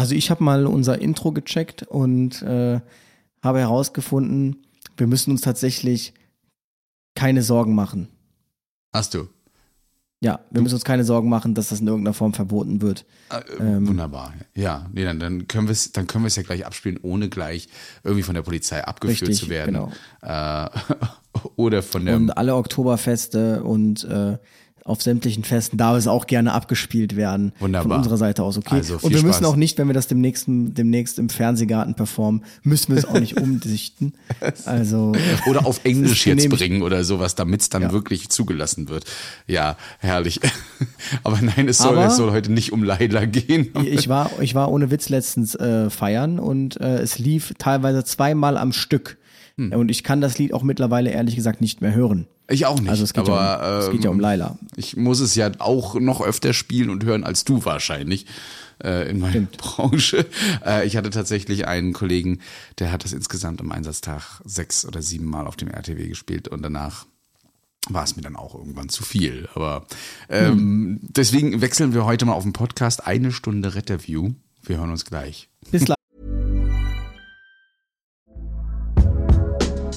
Also ich habe mal unser Intro gecheckt und äh, habe herausgefunden, wir müssen uns tatsächlich keine Sorgen machen. Hast du? Ja, wir müssen uns keine Sorgen machen, dass das in irgendeiner Form verboten wird. Äh, ähm, wunderbar. Ja, nee, dann, dann können wir es, dann können wir es ja gleich abspielen, ohne gleich irgendwie von der Polizei abgeführt richtig, zu werden. Genau. Äh, oder von der. Und alle Oktoberfeste und äh, auf sämtlichen Festen darf es auch gerne abgespielt werden. Wunderbar. Von unserer Seite aus, okay. Also und wir müssen auch nicht, wenn wir das demnächst, demnächst im Fernsehgarten performen, müssen wir es auch nicht umdichten. Also. Oder auf Englisch jetzt bringen oder sowas, damit es dann ja. wirklich zugelassen wird. Ja, herrlich. Aber nein, es soll, Aber es soll heute nicht um Leila gehen. Ich war, ich war ohne Witz letztens äh, feiern und äh, es lief teilweise zweimal am Stück. Hm. Und ich kann das Lied auch mittlerweile ehrlich gesagt nicht mehr hören. Ich auch nicht. Also es geht, aber, ja, um, es geht ja um ähm, Laila. Ich muss es ja auch noch öfter spielen und hören als du wahrscheinlich äh, in meiner Stimmt. Branche. Äh, ich hatte tatsächlich einen Kollegen, der hat das insgesamt am Einsatztag sechs oder sieben Mal auf dem RTW gespielt und danach war es mir dann auch irgendwann zu viel. Aber ähm, hm. deswegen wechseln wir heute mal auf den Podcast. Eine Stunde Retterview. Wir hören uns gleich. Bis gleich.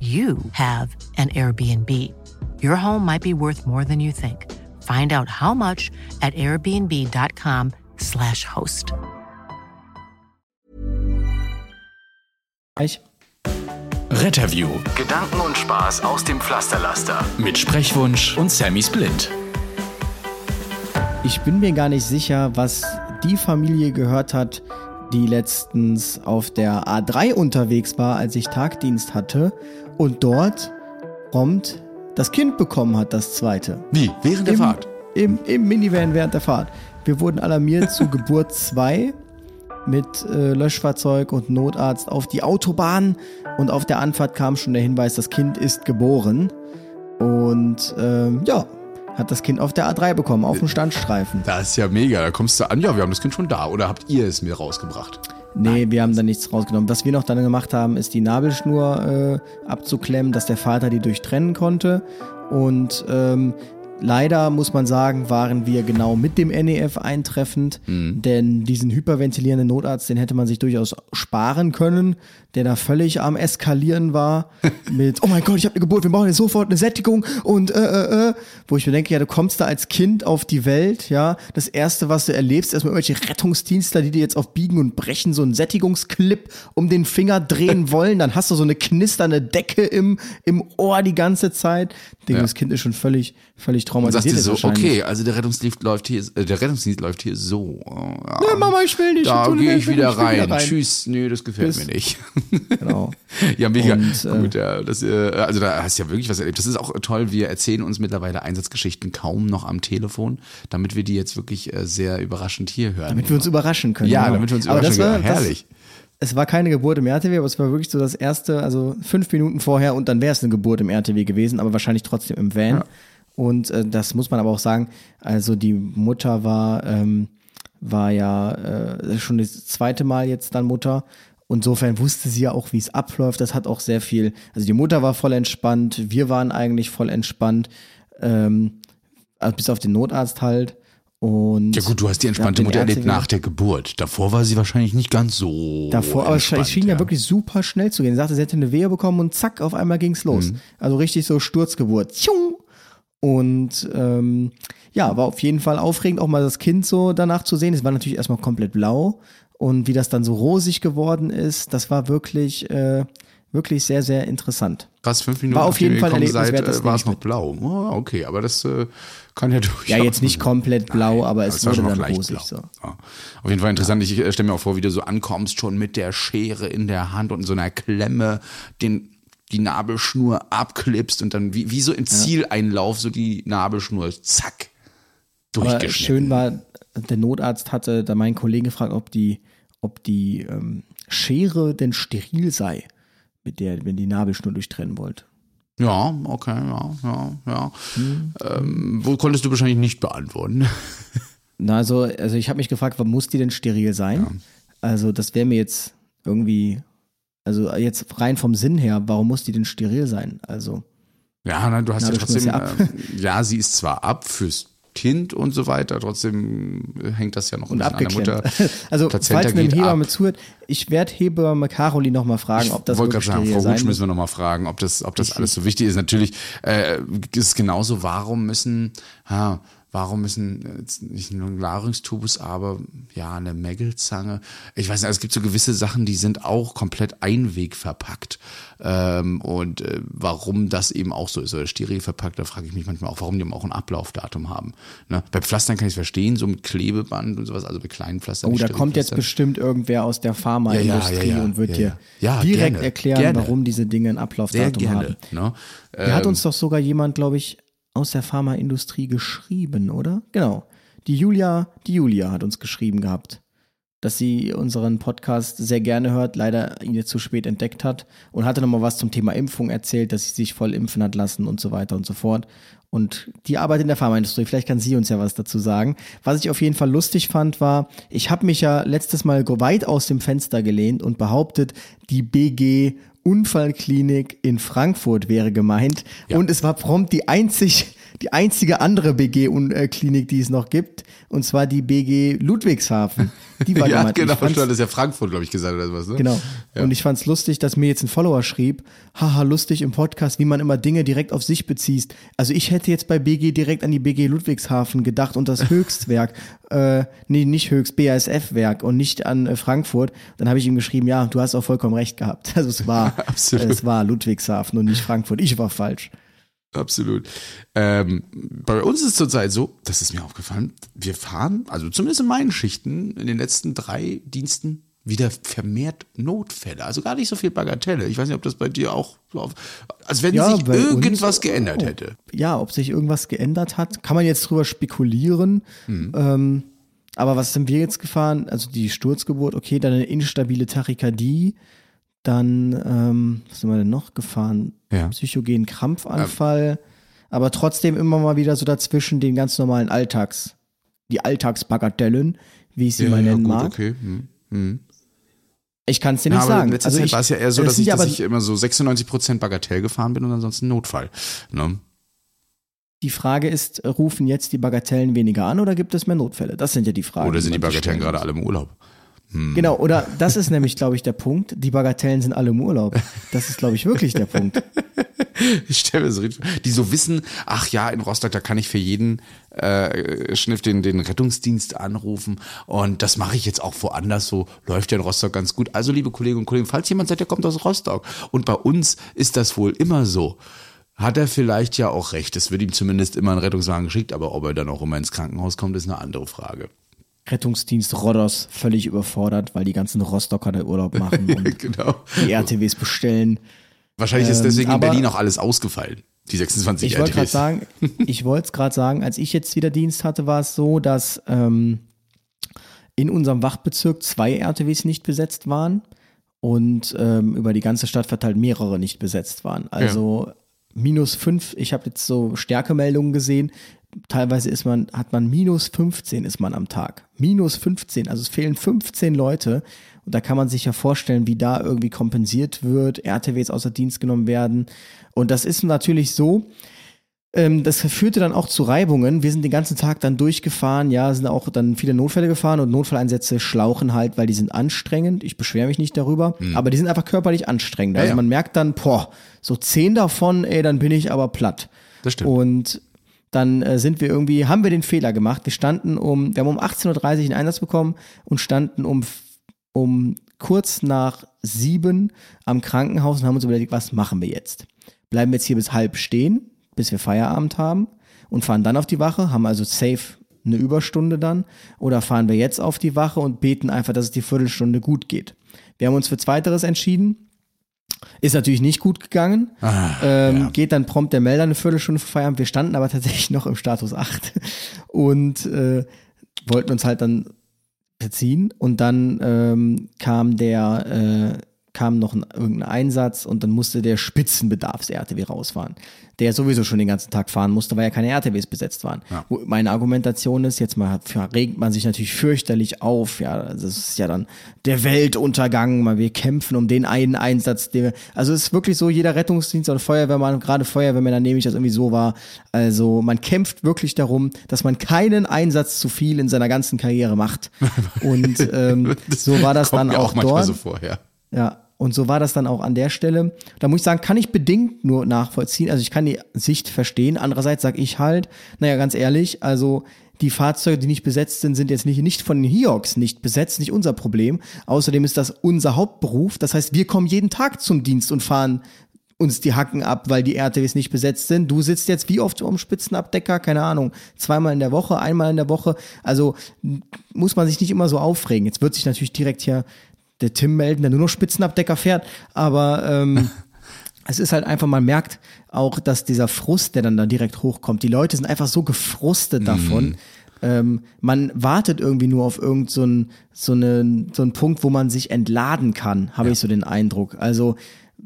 you have an Airbnb. Your home might be worth more than you think. Find out how much at airbnb.com/slash host. Retterview. Gedanken und Spaß aus dem Pflasterlaster. Mit Sprechwunsch und Sammy Splint. Ich bin mir gar nicht sicher, was die Familie gehört hat, die letztens auf der A3 unterwegs war, als ich Tagdienst hatte und dort prompt das Kind bekommen hat, das zweite. Wie? Während der Im, Fahrt? Im, Im Minivan während der Fahrt. Wir wurden alarmiert zu Geburt 2 mit äh, Löschfahrzeug und Notarzt auf die Autobahn und auf der Anfahrt kam schon der Hinweis, das Kind ist geboren. Und ähm, ja, hat das Kind auf der A3 bekommen, auf dem Standstreifen. Das ist ja mega. Da kommst du an, ja, wir haben das Kind schon da. Oder habt ihr es mir rausgebracht? Nee, Nein. wir haben da nichts rausgenommen. Was wir noch dann gemacht haben, ist die Nabelschnur äh, abzuklemmen, dass der Vater die durchtrennen konnte. Und ähm, Leider muss man sagen, waren wir genau mit dem NEF eintreffend, mhm. denn diesen hyperventilierenden Notarzt, den hätte man sich durchaus sparen können, der da völlig am Eskalieren war mit, oh mein Gott, ich habe eine Geburt, wir brauchen jetzt sofort eine Sättigung und äh, äh, äh, wo ich mir denke, ja, du kommst da als Kind auf die Welt, ja, das erste, was du erlebst, erstmal irgendwelche Rettungsdienstler, die dir jetzt auf Biegen und Brechen so einen Sättigungsclip um den Finger drehen wollen, dann hast du so eine knisternde Decke im, im Ohr die ganze Zeit. Denke, ja. das Kind ist schon völlig, völlig traumatisiert. Und sagst dir so, okay, also der Rettungsdienst läuft hier, äh, der Rettungsdienst läuft hier so. Ja, nee, Mama, ich will nicht. Da gehe ich, wieder, rein. wieder rein. Tschüss, nö, das gefällt Bis. mir nicht. Genau. ja, mega. Und, äh, Gut, ja, das, äh, also da hast du ja wirklich was erlebt. Das ist auch toll. Wir erzählen uns mittlerweile Einsatzgeschichten kaum noch am Telefon, damit wir die jetzt wirklich äh, sehr überraschend hier hören. Damit wir uns überraschen können. Ja, genau. damit wir uns überraschen können. Herrlich. Das, es war keine Geburt im RTW, aber es war wirklich so das erste, also fünf Minuten vorher und dann wäre es eine Geburt im RTW gewesen, aber wahrscheinlich trotzdem im Van. Ja. Und äh, das muss man aber auch sagen, also die Mutter war, ähm, war ja äh, schon das zweite Mal jetzt dann Mutter. Insofern wusste sie ja auch, wie es abläuft. Das hat auch sehr viel, also die Mutter war voll entspannt, wir waren eigentlich voll entspannt, ähm, also bis auf den Notarzt halt. Und ja gut, du hast die entspannte Mutter erlebt nach der Geburt. Davor war sie wahrscheinlich nicht ganz so. Davor, aber es schien ja. ja. wirklich super schnell zu gehen. Sie sagte, sie hätte eine Wehe bekommen und zack, auf einmal ging's los. Mhm. Also richtig so Sturzgeburt. Und ähm, ja, war auf jeden Fall aufregend, auch mal das Kind so danach zu sehen. Es war natürlich erstmal komplett blau und wie das dann so rosig geworden ist, das war wirklich äh, wirklich sehr, sehr interessant. Krass, fünf Minuten war auf jeden Fall erlebniswert. Äh, war es noch blau. Oh, okay, aber das äh, kann ja durchaus. Ja, jetzt nicht komplett blau, Nein, aber es wurde dann rosig. So. Ja. Auf jeden Fall interessant. Ja. Ich äh, stelle mir auch vor, wie du so ankommst, schon mit der Schere in der Hand und so einer Klemme den die Nabelschnur abklippst und dann wie, wie so im Zieleinlauf so die Nabelschnur zack durchgeschnitten. Aber schön war, der Notarzt hatte da meinen Kollegen gefragt, ob die ob die ähm, Schere denn steril sei, mit der, wenn die Nabelschnur durchtrennen wollt. Ja, okay, ja, ja, ja. Hm. Ähm, wo konntest du wahrscheinlich nicht beantworten? Na, also, also ich habe mich gefragt, warum muss die denn steril sein? Ja. Also, das wäre mir jetzt irgendwie, also jetzt rein vom Sinn her, warum muss die denn steril sein? Also. Ja, nein, du hast ja trotzdem, ja, äh, ja, sie ist zwar ab fürs Kind und so weiter. Trotzdem hängt das ja noch und an der Mutter. Also Plazenta falls eine Hebamme zuhört, ich werde Hebamme Caroli noch mal fragen, ob das Ich wollte gerade sagen, Frau Hutsch müssen wir noch mal fragen, ob das, ob das alles so wichtig ist. Natürlich äh, ist es genauso, warum müssen, ha, warum müssen jetzt nicht nur ein Larynxtubus, aber ja, eine Mägelzange. Ich weiß nicht, es gibt so gewisse Sachen, die sind auch komplett einwegverpackt. Ähm, und äh, warum das eben auch so ist, oder steril verpackt, da frage ich mich manchmal auch, warum die auch ein Ablaufdatum haben. Ne? Bei Pflastern kann ich es verstehen, so mit Klebeband und sowas, also bei kleinen Pflastern. Oh, da kommt jetzt bestimmt irgendwer aus der Pharmaindustrie ja, ja, ja, und wird dir direkt gerne, erklären, gerne. warum diese Dinge ein Ablaufdatum haben. Ne? Ähm, hat uns doch sogar jemand, glaube ich, aus der Pharmaindustrie geschrieben, oder? Genau. Die Julia, die Julia hat uns geschrieben gehabt, dass sie unseren Podcast sehr gerne hört, leider ihn jetzt zu spät entdeckt hat und hatte nochmal was zum Thema Impfung erzählt, dass sie sich voll impfen hat lassen und so weiter und so fort. Und die Arbeit in der Pharmaindustrie, vielleicht kann sie uns ja was dazu sagen. Was ich auf jeden Fall lustig fand, war, ich habe mich ja letztes Mal weit aus dem Fenster gelehnt und behauptet, die BG Unfallklinik in Frankfurt wäre gemeint. Ja. Und es war prompt die einzig, die einzige andere BG-Klinik, die es noch gibt. Und zwar die BG Ludwigshafen. Die war ja, genau. Das ist ja Frankfurt, glaube ich, gesagt oder was, ne? Genau. Ja. Und ich fand es lustig, dass mir jetzt ein Follower schrieb, haha, lustig im Podcast, wie man immer Dinge direkt auf sich bezieht. Also ich hätte jetzt bei BG direkt an die BG Ludwigshafen gedacht und das Höchstwerk. äh, nee, nicht Höchst, BASF-Werk und nicht an äh, Frankfurt. Dann habe ich ihm geschrieben, ja, du hast auch vollkommen recht gehabt. Also es war, äh, es war Ludwigshafen und nicht Frankfurt. Ich war falsch. Absolut. Ähm, bei uns ist es zurzeit so, das ist mir aufgefallen, wir fahren, also zumindest in meinen Schichten, in den letzten drei Diensten wieder vermehrt Notfälle. Also gar nicht so viel Bagatelle. Ich weiß nicht, ob das bei dir auch so auf, als wenn ja, sich irgendwas uns, geändert hätte. Ja, ob sich irgendwas geändert hat, kann man jetzt drüber spekulieren. Mhm. Ähm, aber was sind wir jetzt gefahren? Also die Sturzgeburt, okay, dann eine instabile Tachykardie, dann, ähm, was sind wir denn noch gefahren? Ja. Psychogenen Krampfanfall, ja. aber trotzdem immer mal wieder so dazwischen den ganz normalen Alltags, die Alltagsbagatellen, wie ich sie ja, mal nennen gut, mag. Okay. Hm. Hm. Ich kann es dir nicht ja, sagen. In letzter also Zeit war es ja eher so, dass ich, dass ich immer so 96% Bagatell gefahren bin und ansonsten Notfall. Ne? Die Frage ist, rufen jetzt die Bagatellen weniger an oder gibt es mehr Notfälle? Das sind ja die Fragen. Oder sind die Bagatellen gerade alle im Urlaub? Hm. Genau, oder das ist nämlich, glaube ich, der Punkt. Die Bagatellen sind alle im Urlaub. Das ist, glaube ich, wirklich der Punkt. Ich stelle mir so die so wissen, ach ja, in Rostock, da kann ich für jeden äh, Schniff den, den Rettungsdienst anrufen. Und das mache ich jetzt auch woanders. So läuft ja in Rostock ganz gut. Also, liebe Kolleginnen und Kollegen, falls jemand sagt, der kommt aus Rostock. Und bei uns ist das wohl immer so hat er vielleicht ja auch recht. Es wird ihm zumindest immer ein Rettungswagen geschickt, aber ob er dann auch immer ins Krankenhaus kommt, ist eine andere Frage. Rettungsdienst Rodos völlig überfordert, weil die ganzen Rostocker da Urlaub machen und genau. die RTWs bestellen. Wahrscheinlich ist deswegen ähm, in Berlin auch alles ausgefallen. Die 26 ich RTWs. Wollte sagen, ich wollte es gerade sagen, als ich jetzt wieder Dienst hatte, war es so, dass ähm, in unserem Wachbezirk zwei RTWs nicht besetzt waren und ähm, über die ganze Stadt verteilt mehrere nicht besetzt waren. Also ja. minus fünf, ich habe jetzt so Stärkemeldungen gesehen, teilweise ist man, hat man minus 15 ist man am Tag. Minus 15, also es fehlen 15 Leute. Und da kann man sich ja vorstellen, wie da irgendwie kompensiert wird, RTWs außer Dienst genommen werden. Und das ist natürlich so, ähm, das führte dann auch zu Reibungen. Wir sind den ganzen Tag dann durchgefahren, ja, sind auch dann viele Notfälle gefahren und Notfalleinsätze schlauchen halt, weil die sind anstrengend. Ich beschwere mich nicht darüber, mhm. aber die sind einfach körperlich anstrengend. Also ja, ja. man merkt dann, boah, so zehn davon, ey, dann bin ich aber platt. Das stimmt. Und dann äh, sind wir irgendwie, haben wir den Fehler gemacht. Wir standen um, wir haben um 18.30 Uhr einen Einsatz bekommen und standen um, um kurz nach sieben am Krankenhaus und haben uns überlegt, was machen wir jetzt? Bleiben wir jetzt hier bis halb stehen, bis wir Feierabend haben und fahren dann auf die Wache, haben also safe eine Überstunde dann oder fahren wir jetzt auf die Wache und beten einfach, dass es die Viertelstunde gut geht. Wir haben uns für Zweiteres entschieden ist natürlich nicht gut gegangen. Ah, ähm, ja. Geht dann prompt der Melder eine Viertelstunde vor Feierabend. Wir standen aber tatsächlich noch im Status 8 und äh, wollten uns halt dann verziehen und dann ähm, kam der äh, kam noch ein, irgendein Einsatz und dann musste der Spitzenbedarfs-RTW rausfahren, der sowieso schon den ganzen Tag fahren musste, weil ja keine RTWs besetzt waren. Ja. Meine Argumentation ist, jetzt mal regt man sich natürlich fürchterlich auf, ja, das ist ja dann der Weltuntergang, mal wir kämpfen um den einen Einsatz, den wir, also es ist wirklich so, jeder Rettungsdienst oder Feuerwehrmann, gerade Feuerwehrmänner nehme ich das irgendwie so wahr, also man kämpft wirklich darum, dass man keinen Einsatz zu viel in seiner ganzen Karriere macht und ähm, so war das dann auch, auch dort. So vor, ja. Ja, und so war das dann auch an der Stelle. Da muss ich sagen, kann ich bedingt nur nachvollziehen. Also ich kann die Sicht verstehen. Andererseits sage ich halt, naja, ganz ehrlich, also die Fahrzeuge, die nicht besetzt sind, sind jetzt nicht, nicht von den Hiox nicht besetzt, nicht unser Problem. Außerdem ist das unser Hauptberuf. Das heißt, wir kommen jeden Tag zum Dienst und fahren uns die Hacken ab, weil die RTWs nicht besetzt sind. Du sitzt jetzt wie oft um Spitzenabdecker? Keine Ahnung. Zweimal in der Woche, einmal in der Woche. Also muss man sich nicht immer so aufregen. Jetzt wird sich natürlich direkt hier der Tim melden, der nur noch Spitzenabdecker fährt. Aber ähm, es ist halt einfach, man merkt auch, dass dieser Frust, der dann da direkt hochkommt, die Leute sind einfach so gefrustet davon. Mm. Ähm, man wartet irgendwie nur auf irgendeinen so, so, eine, so einen Punkt, wo man sich entladen kann, habe ja. ich so den Eindruck. Also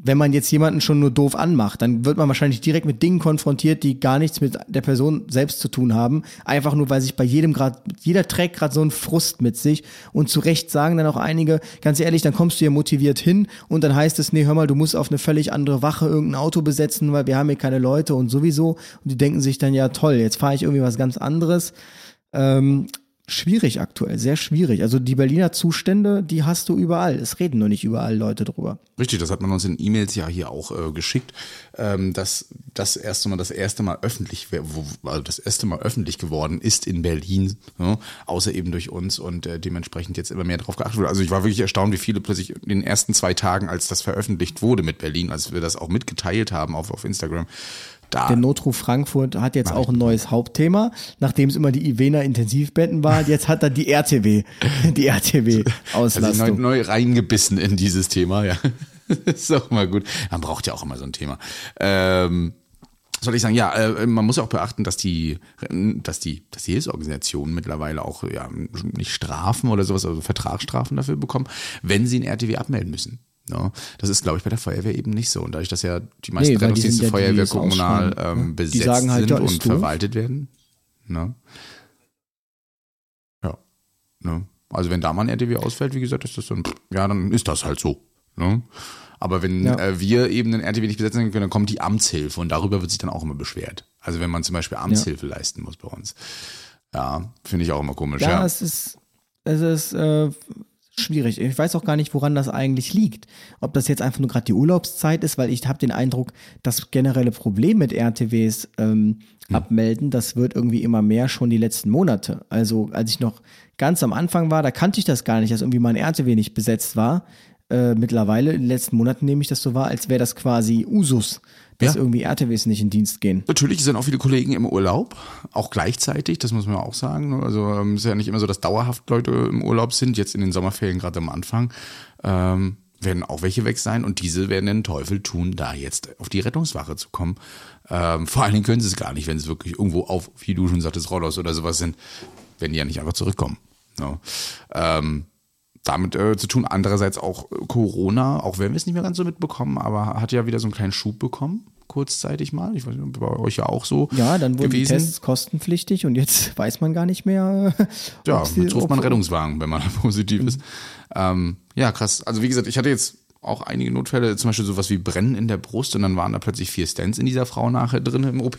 wenn man jetzt jemanden schon nur doof anmacht, dann wird man wahrscheinlich direkt mit Dingen konfrontiert, die gar nichts mit der Person selbst zu tun haben. Einfach nur, weil sich bei jedem gerade, jeder trägt gerade so einen Frust mit sich. Und zu Recht sagen dann auch einige, ganz ehrlich, dann kommst du ja motiviert hin und dann heißt es, nee, hör mal, du musst auf eine völlig andere Wache irgendein Auto besetzen, weil wir haben hier keine Leute und sowieso. Und die denken sich dann, ja toll, jetzt fahre ich irgendwie was ganz anderes. Ähm, schwierig aktuell, sehr schwierig. Also die Berliner Zustände, die hast du überall. Es reden nur nicht überall Leute drüber. Richtig, das hat man uns in E-Mails ja hier auch äh, geschickt, ähm, dass das erste Mal das erste Mal öffentlich, wo, also das erste Mal öffentlich geworden ist in Berlin, ja, außer eben durch uns und äh, dementsprechend jetzt immer mehr drauf geachtet wurde. Also ich war wirklich erstaunt, wie viele plötzlich in den ersten zwei Tagen, als das veröffentlicht wurde mit Berlin, als wir das auch mitgeteilt haben auf, auf Instagram, da. Der Notruf Frankfurt hat jetzt auch ein neues Hauptthema, nachdem es immer die Ivena Intensivbetten war. Jetzt hat er die RTW, die RTW Auslastung. Also neu, neu reingebissen in dieses Thema, ja. ist auch mal gut. Man braucht ja auch immer so ein Thema. Ähm, soll ich sagen, ja, äh, man muss auch beachten, dass die, dass die, dass die Hilfsorganisationen mittlerweile auch ja nicht Strafen oder sowas, also Vertragsstrafen dafür bekommen, wenn sie ein RTW abmelden müssen. No, das ist, glaube ich, bei der Feuerwehr eben nicht so. Und dadurch, dass ja die meisten nee, Rettungsdienste ja Feuerwehr kommunal ähm, besetzt halt, sind und verwaltet werden. Ne? Ja. Ne? Also wenn da mal ein RTW ausfällt, wie gesagt, ist das dann, ja, dann ist das halt so. Ne? Aber wenn ja. äh, wir eben den RTW nicht besetzen können, dann kommt die Amtshilfe und darüber wird sich dann auch immer beschwert. Also wenn man zum Beispiel Amtshilfe ja. leisten muss bei uns. Ja, finde ich auch immer komisch. Ja, ja. es ist, es ist äh, schwierig. Ich weiß auch gar nicht, woran das eigentlich liegt. Ob das jetzt einfach nur gerade die Urlaubszeit ist, weil ich habe den Eindruck, das generelle Problem mit RTWs ähm, hm. abmelden, das wird irgendwie immer mehr schon die letzten Monate. Also als ich noch ganz am Anfang war, da kannte ich das gar nicht, dass irgendwie mein RTW nicht besetzt war. Äh, mittlerweile, in den letzten Monaten nehme ich das so wahr, als wäre das quasi Usus, dass ja. irgendwie RTWs nicht in Dienst gehen. Natürlich sind auch viele Kollegen im Urlaub, auch gleichzeitig, das muss man auch sagen. Also ähm, es ist ja nicht immer so, dass dauerhaft Leute im Urlaub sind, jetzt in den Sommerferien gerade am Anfang. Ähm, werden auch welche weg sein und diese werden den Teufel tun, da jetzt auf die Rettungswache zu kommen. Ähm, vor allen Dingen können sie es gar nicht, wenn es wirklich irgendwo auf, wie du schon sagtest, Rollos oder sowas sind, wenn die ja nicht einfach zurückkommen. No. Ähm, damit äh, zu tun. Andererseits auch äh, Corona, auch wenn wir es nicht mehr ganz so mitbekommen, aber hat ja wieder so einen kleinen Schub bekommen, kurzzeitig mal. Ich weiß nicht, bei euch ja auch so. Ja, dann wurden gewesen. die Tests kostenpflichtig und jetzt weiß man gar nicht mehr. ja, jetzt ruft man Rettungswagen, wenn man positiv mhm. ist. Ähm, ja, krass. Also wie gesagt, ich hatte jetzt auch einige Notfälle, zum Beispiel sowas wie Brennen in der Brust und dann waren da plötzlich vier Stents in dieser Frau nachher drin im OP.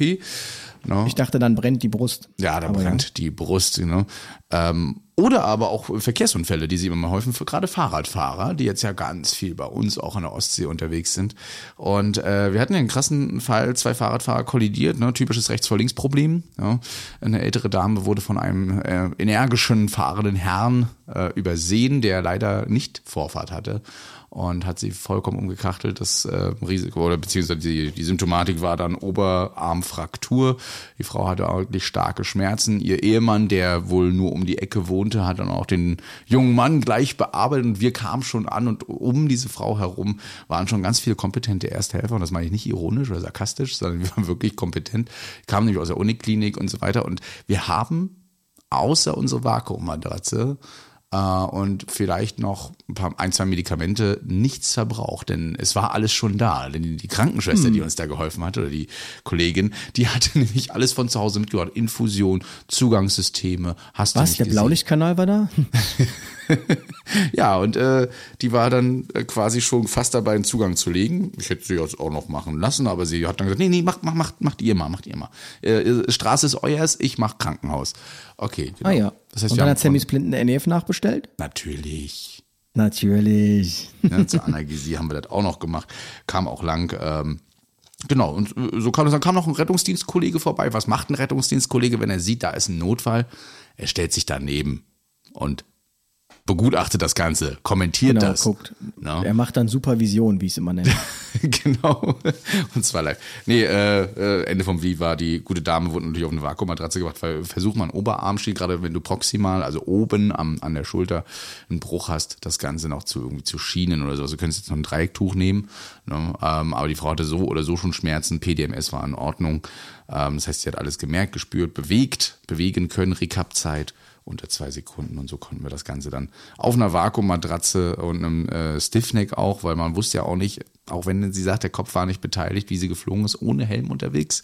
No. Ich dachte, dann brennt die Brust. Ja, da brennt ja. die Brust. Know. ähm, oder aber auch Verkehrsunfälle, die sie immer mal häufen, für gerade Fahrradfahrer, die jetzt ja ganz viel bei uns auch in der Ostsee unterwegs sind. Und äh, wir hatten ja einen krassen Fall, zwei Fahrradfahrer kollidiert, ne, typisches Rechts-vor-Links-Problem. Ja. Eine ältere Dame wurde von einem äh, energischen fahrenden Herrn äh, übersehen, der leider nicht Vorfahrt hatte und hat sie vollkommen umgekrachtelt. Das äh, Risiko oder beziehungsweise die, die Symptomatik war dann Oberarmfraktur. Die Frau hatte wirklich starke Schmerzen. Ihr Ehemann, der wohl nur um die Ecke wohnte, hat dann auch den jungen Mann gleich bearbeitet und wir kamen schon an und um diese Frau herum waren schon ganz viele kompetente Ersthelfer und das meine ich nicht ironisch oder sarkastisch, sondern wir waren wirklich kompetent, kamen nämlich aus der Uniklinik und so weiter und wir haben außer unsere Vakuummatratze und vielleicht noch ein, paar, ein, zwei Medikamente nichts verbraucht, denn es war alles schon da. Denn die Krankenschwester, hm. die uns da geholfen hat, oder die Kollegin, die hatte nämlich alles von zu Hause mitgebracht. Infusion, Zugangssysteme, hast Was, du der Blaulichtkanal war da? ja, und äh, die war dann äh, quasi schon fast dabei, einen Zugang zu legen. Ich hätte sie jetzt auch noch machen lassen, aber sie hat dann gesagt, nee, nee, macht, macht, macht, macht ihr mal, macht ihr mal. Äh, äh Straße ist euers, ich mach Krankenhaus. Okay, genau. Ah ja. Das heißt, und dann hat Sammy Splinten NEF nachbestellt? Natürlich. Natürlich. Ja, zur Analgesie haben wir das auch noch gemacht. Kam auch lang. Ähm, Genau, und äh, so kam, dann kam noch ein Rettungsdienstkollege vorbei. Was macht ein Rettungsdienstkollege, wenn er sieht, da ist ein Notfall? Er stellt sich daneben und begutachtet das Ganze, kommentiert genau, das. Guckt. No? Er macht dann Supervision, wie es immer nennt. genau. Und zwar live. Nee, äh, äh, Ende vom Wie war die gute Dame, wurde natürlich auf eine Vakuummatratze gebracht, weil versuch mal einen Oberarm steht, gerade wenn du proximal, also oben am, an der Schulter einen Bruch hast, das Ganze noch zu irgendwie zu schienen oder so. Also du könntest jetzt noch ein Dreiecktuch nehmen. Ne? Ähm, aber die Frau hatte so oder so schon Schmerzen, PDMS war in Ordnung. Ähm, das heißt, sie hat alles gemerkt, gespürt, bewegt, bewegen können, Rekapzeit unter zwei Sekunden. Und so konnten wir das Ganze dann auf einer Vakuummatratze und einem äh, Stiffneck auch, weil man wusste ja auch nicht, auch wenn sie sagt, der Kopf war nicht beteiligt, wie sie geflogen ist, ohne Helm unterwegs.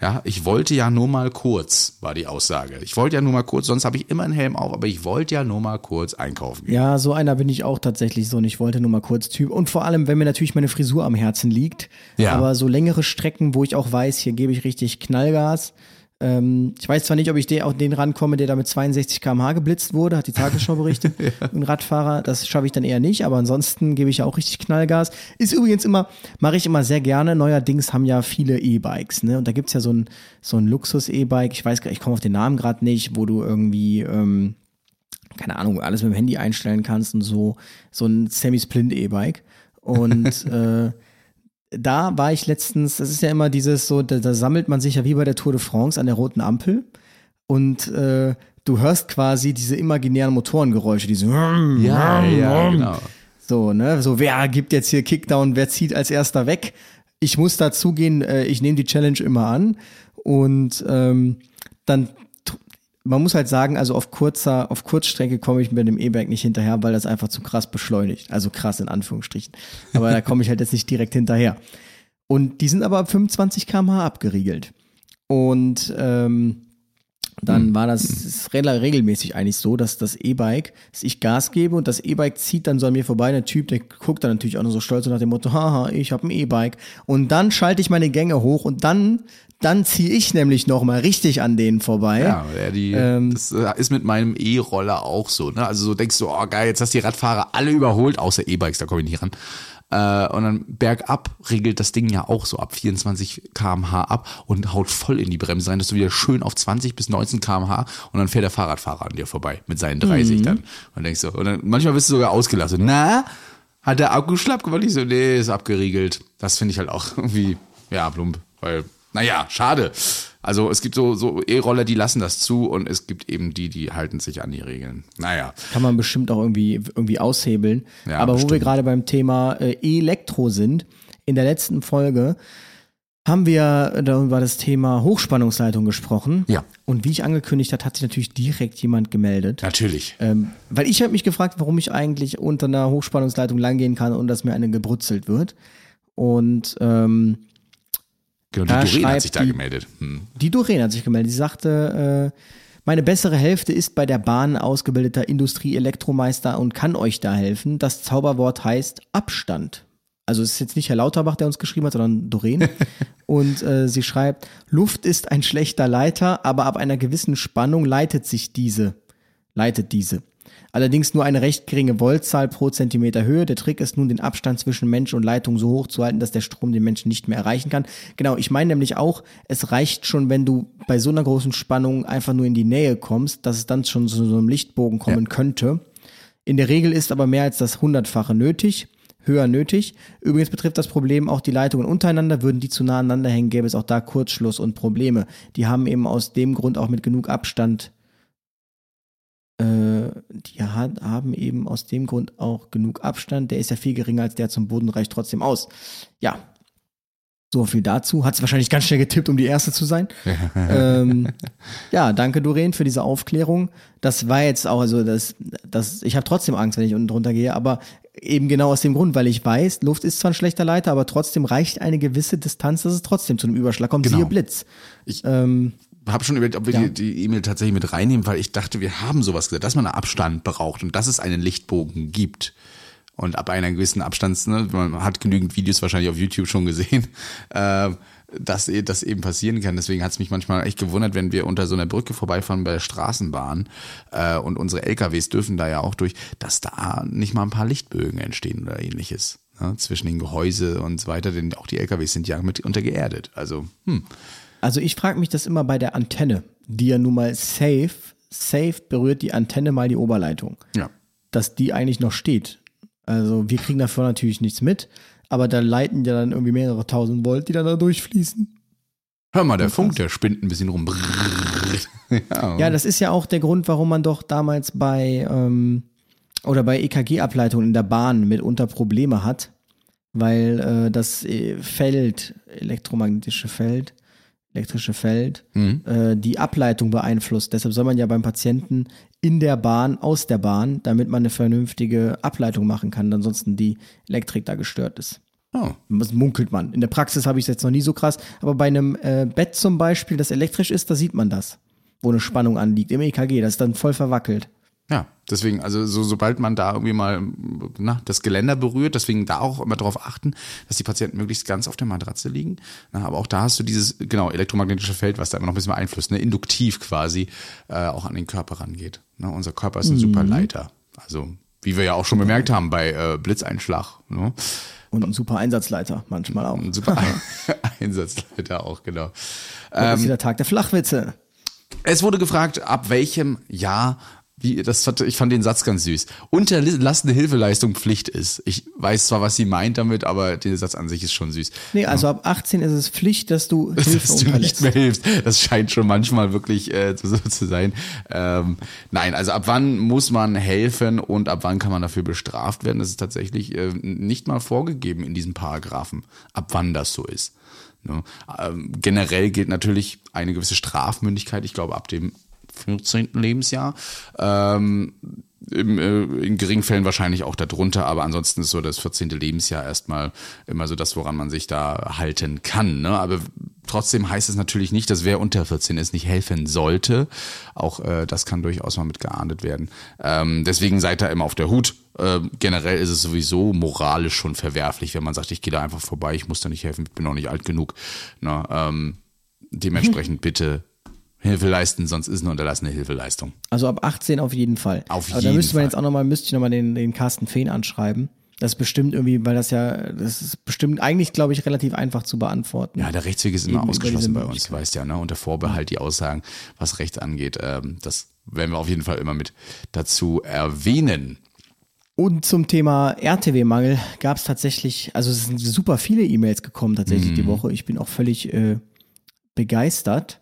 Ja, ich wollte ja nur mal kurz, war die Aussage. Ich wollte ja nur mal kurz, sonst habe ich immer einen Helm auf, aber ich wollte ja nur mal kurz einkaufen gehen. Ja, so einer bin ich auch tatsächlich so und ich wollte nur mal kurz Typ. Und vor allem, wenn mir natürlich meine Frisur am Herzen liegt, ja. aber so längere Strecken, wo ich auch weiß, hier gebe ich richtig Knallgas, ähm, ich weiß zwar nicht, ob ich den, auch den rankomme, der da mit 62 km/h geblitzt wurde, hat die Tagesschau berichtet. ja. Ein Radfahrer, das schaffe ich dann eher nicht, aber ansonsten gebe ich ja auch richtig Knallgas. Ist übrigens immer, mache ich immer sehr gerne. Neuerdings haben ja viele E-Bikes, ne? Und da gibt's ja so ein, so ein Luxus-E-Bike, ich weiß gar ich komme auf den Namen gerade nicht, wo du irgendwie, ähm, keine Ahnung, alles mit dem Handy einstellen kannst und so, so ein Semi-Splint-E-Bike. Und äh, da war ich letztens, das ist ja immer dieses so, da, da, sammelt man sich ja wie bei der Tour de France an der roten Ampel und äh, du hörst quasi diese imaginären Motorengeräusche, diese ja, ja, genau. So, ne, so wer gibt jetzt hier Kickdown, wer zieht als erster weg? Ich muss dazugehen, äh, ich nehme die Challenge immer an und ähm, dann man muss halt sagen, also auf kurzer, auf Kurzstrecke komme ich mit dem E-Bike nicht hinterher, weil das einfach zu krass beschleunigt. Also krass in Anführungsstrichen. Aber da komme ich halt jetzt nicht direkt hinterher. Und die sind aber ab 25 km/h abgeriegelt. Und ähm, dann hm. war das regelmäßig eigentlich so, dass das E-Bike, dass ich Gas gebe und das E-Bike zieht dann so an mir vorbei. Der Typ, der guckt dann natürlich auch nur so stolz und nach dem Motto, haha, ich habe ein E-Bike. Und dann schalte ich meine Gänge hoch und dann dann ziehe ich nämlich noch mal richtig an denen vorbei. Ja, die, ähm, das äh, ist mit meinem E-Roller auch so. Ne? Also so denkst du, oh geil, jetzt hast du die Radfahrer alle überholt, außer E-Bikes, da komme ich nicht ran. Äh, und dann bergab regelt das Ding ja auch so ab 24 km/h ab und haut voll in die Bremse rein, dass du wieder schön auf 20 bis 19 km/h und dann fährt der Fahrradfahrer an dir vorbei mit seinen 30 mhm. dann. Und denkst du, und dann, manchmal bist du sogar ausgelassen. Na, hat der Akku schlapp gemacht? Ich so, nee, ist abgeriegelt. Das finde ich halt auch irgendwie, ja, plump, weil naja, schade. Also es gibt so, so E-Roller, die lassen das zu und es gibt eben die, die halten sich an die Regeln. Naja. Kann man bestimmt auch irgendwie, irgendwie aushebeln. Ja, Aber bestimmt. wo wir gerade beim Thema äh, Elektro sind, in der letzten Folge haben wir über das Thema Hochspannungsleitung gesprochen. Ja. Und wie ich angekündigt hat, hat sich natürlich direkt jemand gemeldet. Natürlich. Ähm, weil ich habe mich gefragt, warum ich eigentlich unter einer Hochspannungsleitung langgehen kann und dass mir eine gebrutzelt wird. Und ähm, Genau, die Doreen hat sich da die, gemeldet. Hm. Die Doreen hat sich gemeldet. Sie sagte, äh, meine bessere Hälfte ist bei der Bahn ausgebildeter Industrie-Elektromeister und kann euch da helfen. Das Zauberwort heißt Abstand. Also es ist jetzt nicht Herr Lauterbach, der uns geschrieben hat, sondern Doreen. und äh, sie schreibt, Luft ist ein schlechter Leiter, aber ab einer gewissen Spannung leitet sich diese, leitet diese. Allerdings nur eine recht geringe Voltzahl pro Zentimeter Höhe. Der Trick ist nun, den Abstand zwischen Mensch und Leitung so hoch zu halten, dass der Strom den Menschen nicht mehr erreichen kann. Genau, ich meine nämlich auch, es reicht schon, wenn du bei so einer großen Spannung einfach nur in die Nähe kommst, dass es dann schon zu so einem Lichtbogen kommen ja. könnte. In der Regel ist aber mehr als das Hundertfache nötig höher nötig. Übrigens betrifft das Problem auch die Leitungen untereinander. Würden die zu nah aneinander hängen, gäbe es auch da Kurzschluss und Probleme. Die haben eben aus dem Grund auch mit genug Abstand die hat, haben eben aus dem Grund auch genug Abstand. Der ist ja viel geringer als der zum Boden, reicht trotzdem aus. Ja. So viel dazu. Hat sie wahrscheinlich ganz schnell getippt, um die erste zu sein. ähm, ja, danke Doreen für diese Aufklärung. Das war jetzt auch, also das, das, ich habe trotzdem Angst, wenn ich unten drunter gehe, aber eben genau aus dem Grund, weil ich weiß, Luft ist zwar ein schlechter Leiter, aber trotzdem reicht eine gewisse Distanz, dass es trotzdem zu einem Überschlag kommt. Genau. Siehe Blitz. Ich ähm, habe schon überlegt, ob wir ja. die E-Mail tatsächlich mit reinnehmen, weil ich dachte, wir haben sowas gesagt, dass man einen Abstand braucht und dass es einen Lichtbogen gibt. Und ab einer gewissen Abstands, ne, man hat genügend Videos wahrscheinlich auf YouTube schon gesehen, äh, dass das eben passieren kann. Deswegen hat es mich manchmal echt gewundert, wenn wir unter so einer Brücke vorbeifahren bei der Straßenbahn äh, und unsere LKWs dürfen da ja auch durch, dass da nicht mal ein paar Lichtbögen entstehen oder ähnliches. Ne, zwischen den Gehäuse und so weiter, denn auch die LKWs sind ja mit untergeerdet. Also, hm. Also ich frage mich das immer bei der Antenne, die ja nun mal safe, safe berührt die Antenne mal die Oberleitung. Ja. Dass die eigentlich noch steht. Also wir kriegen davon natürlich nichts mit, aber da leiten ja dann irgendwie mehrere tausend Volt, die dann da durchfließen. Hör mal, der Funk, der spinnt ein bisschen rum. ja. ja, das ist ja auch der Grund, warum man doch damals bei ähm, oder bei EKG-Ableitungen in der Bahn mitunter Probleme hat, weil äh, das Feld, elektromagnetische Feld, elektrische Feld, mhm. äh, die Ableitung beeinflusst. Deshalb soll man ja beim Patienten in der Bahn, aus der Bahn, damit man eine vernünftige Ableitung machen kann, ansonsten die Elektrik da gestört ist. Oh. Das munkelt man. In der Praxis habe ich es jetzt noch nie so krass, aber bei einem äh, Bett zum Beispiel, das elektrisch ist, da sieht man das, wo eine Spannung anliegt. Im EKG, das ist dann voll verwackelt. Ja, deswegen, also so, sobald man da irgendwie mal na, das Geländer berührt, deswegen da auch immer darauf achten, dass die Patienten möglichst ganz auf der Matratze liegen. Na, aber auch da hast du dieses, genau, elektromagnetische Feld, was da immer noch ein bisschen beeinflusst, ne, induktiv quasi äh, auch an den Körper rangeht. Ne, unser Körper ist ein mhm. super Leiter. Also, wie wir ja auch schon bemerkt haben bei äh, Blitzeinschlag. Ne? Und ein super Einsatzleiter manchmal auch. Ein super Einsatzleiter auch, genau. Das ist wieder Tag der Flachwitze. Es wurde gefragt, ab welchem Jahr wie, das hat, ich fand den Satz ganz süß. Unterlassene Hilfeleistung Pflicht ist. Ich weiß zwar, was sie meint damit, aber der Satz an sich ist schon süß. Nee, also ab 18 ist es Pflicht, dass du Hilfe dass du nicht mehr hilfst. Das scheint schon manchmal wirklich äh, so zu sein. Ähm, nein, also ab wann muss man helfen und ab wann kann man dafür bestraft werden? Das ist tatsächlich äh, nicht mal vorgegeben in diesen Paragraphen, ab wann das so ist. Ne? Ähm, generell gilt natürlich eine gewisse Strafmündigkeit. Ich glaube, ab dem 14. Lebensjahr. Ähm, im, äh, in geringen Fällen wahrscheinlich auch darunter, aber ansonsten ist so das 14. Lebensjahr erstmal immer so das, woran man sich da halten kann. Ne? Aber trotzdem heißt es natürlich nicht, dass wer unter 14 ist, nicht helfen sollte. Auch äh, das kann durchaus mal mit geahndet werden. Ähm, deswegen seid da immer auf der Hut. Äh, generell ist es sowieso moralisch schon verwerflich, wenn man sagt, ich gehe da einfach vorbei, ich muss da nicht helfen, ich bin noch nicht alt genug. Ne? Ähm, dementsprechend bitte Hilfe leisten, sonst ist eine unterlassene Hilfeleistung. Also ab 18 auf jeden Fall. Auf Aber jeden da müsste man Fall. jetzt auch nochmal, müsste ich nochmal den, den Carsten Fehn anschreiben. Das ist bestimmt irgendwie, weil das ja, das ist bestimmt eigentlich, glaube ich, relativ einfach zu beantworten. Ja, der Rechtsweg ist immer Eben ausgeschlossen bei uns, Möglichkeit. weißt ja, ne? Unter Vorbehalt die Aussagen, was Recht angeht. Ähm, das werden wir auf jeden Fall immer mit dazu erwähnen. Und zum Thema RTW-Mangel gab es tatsächlich, also es sind super viele E-Mails gekommen tatsächlich Mhm. die Woche. Ich bin auch völlig äh, begeistert.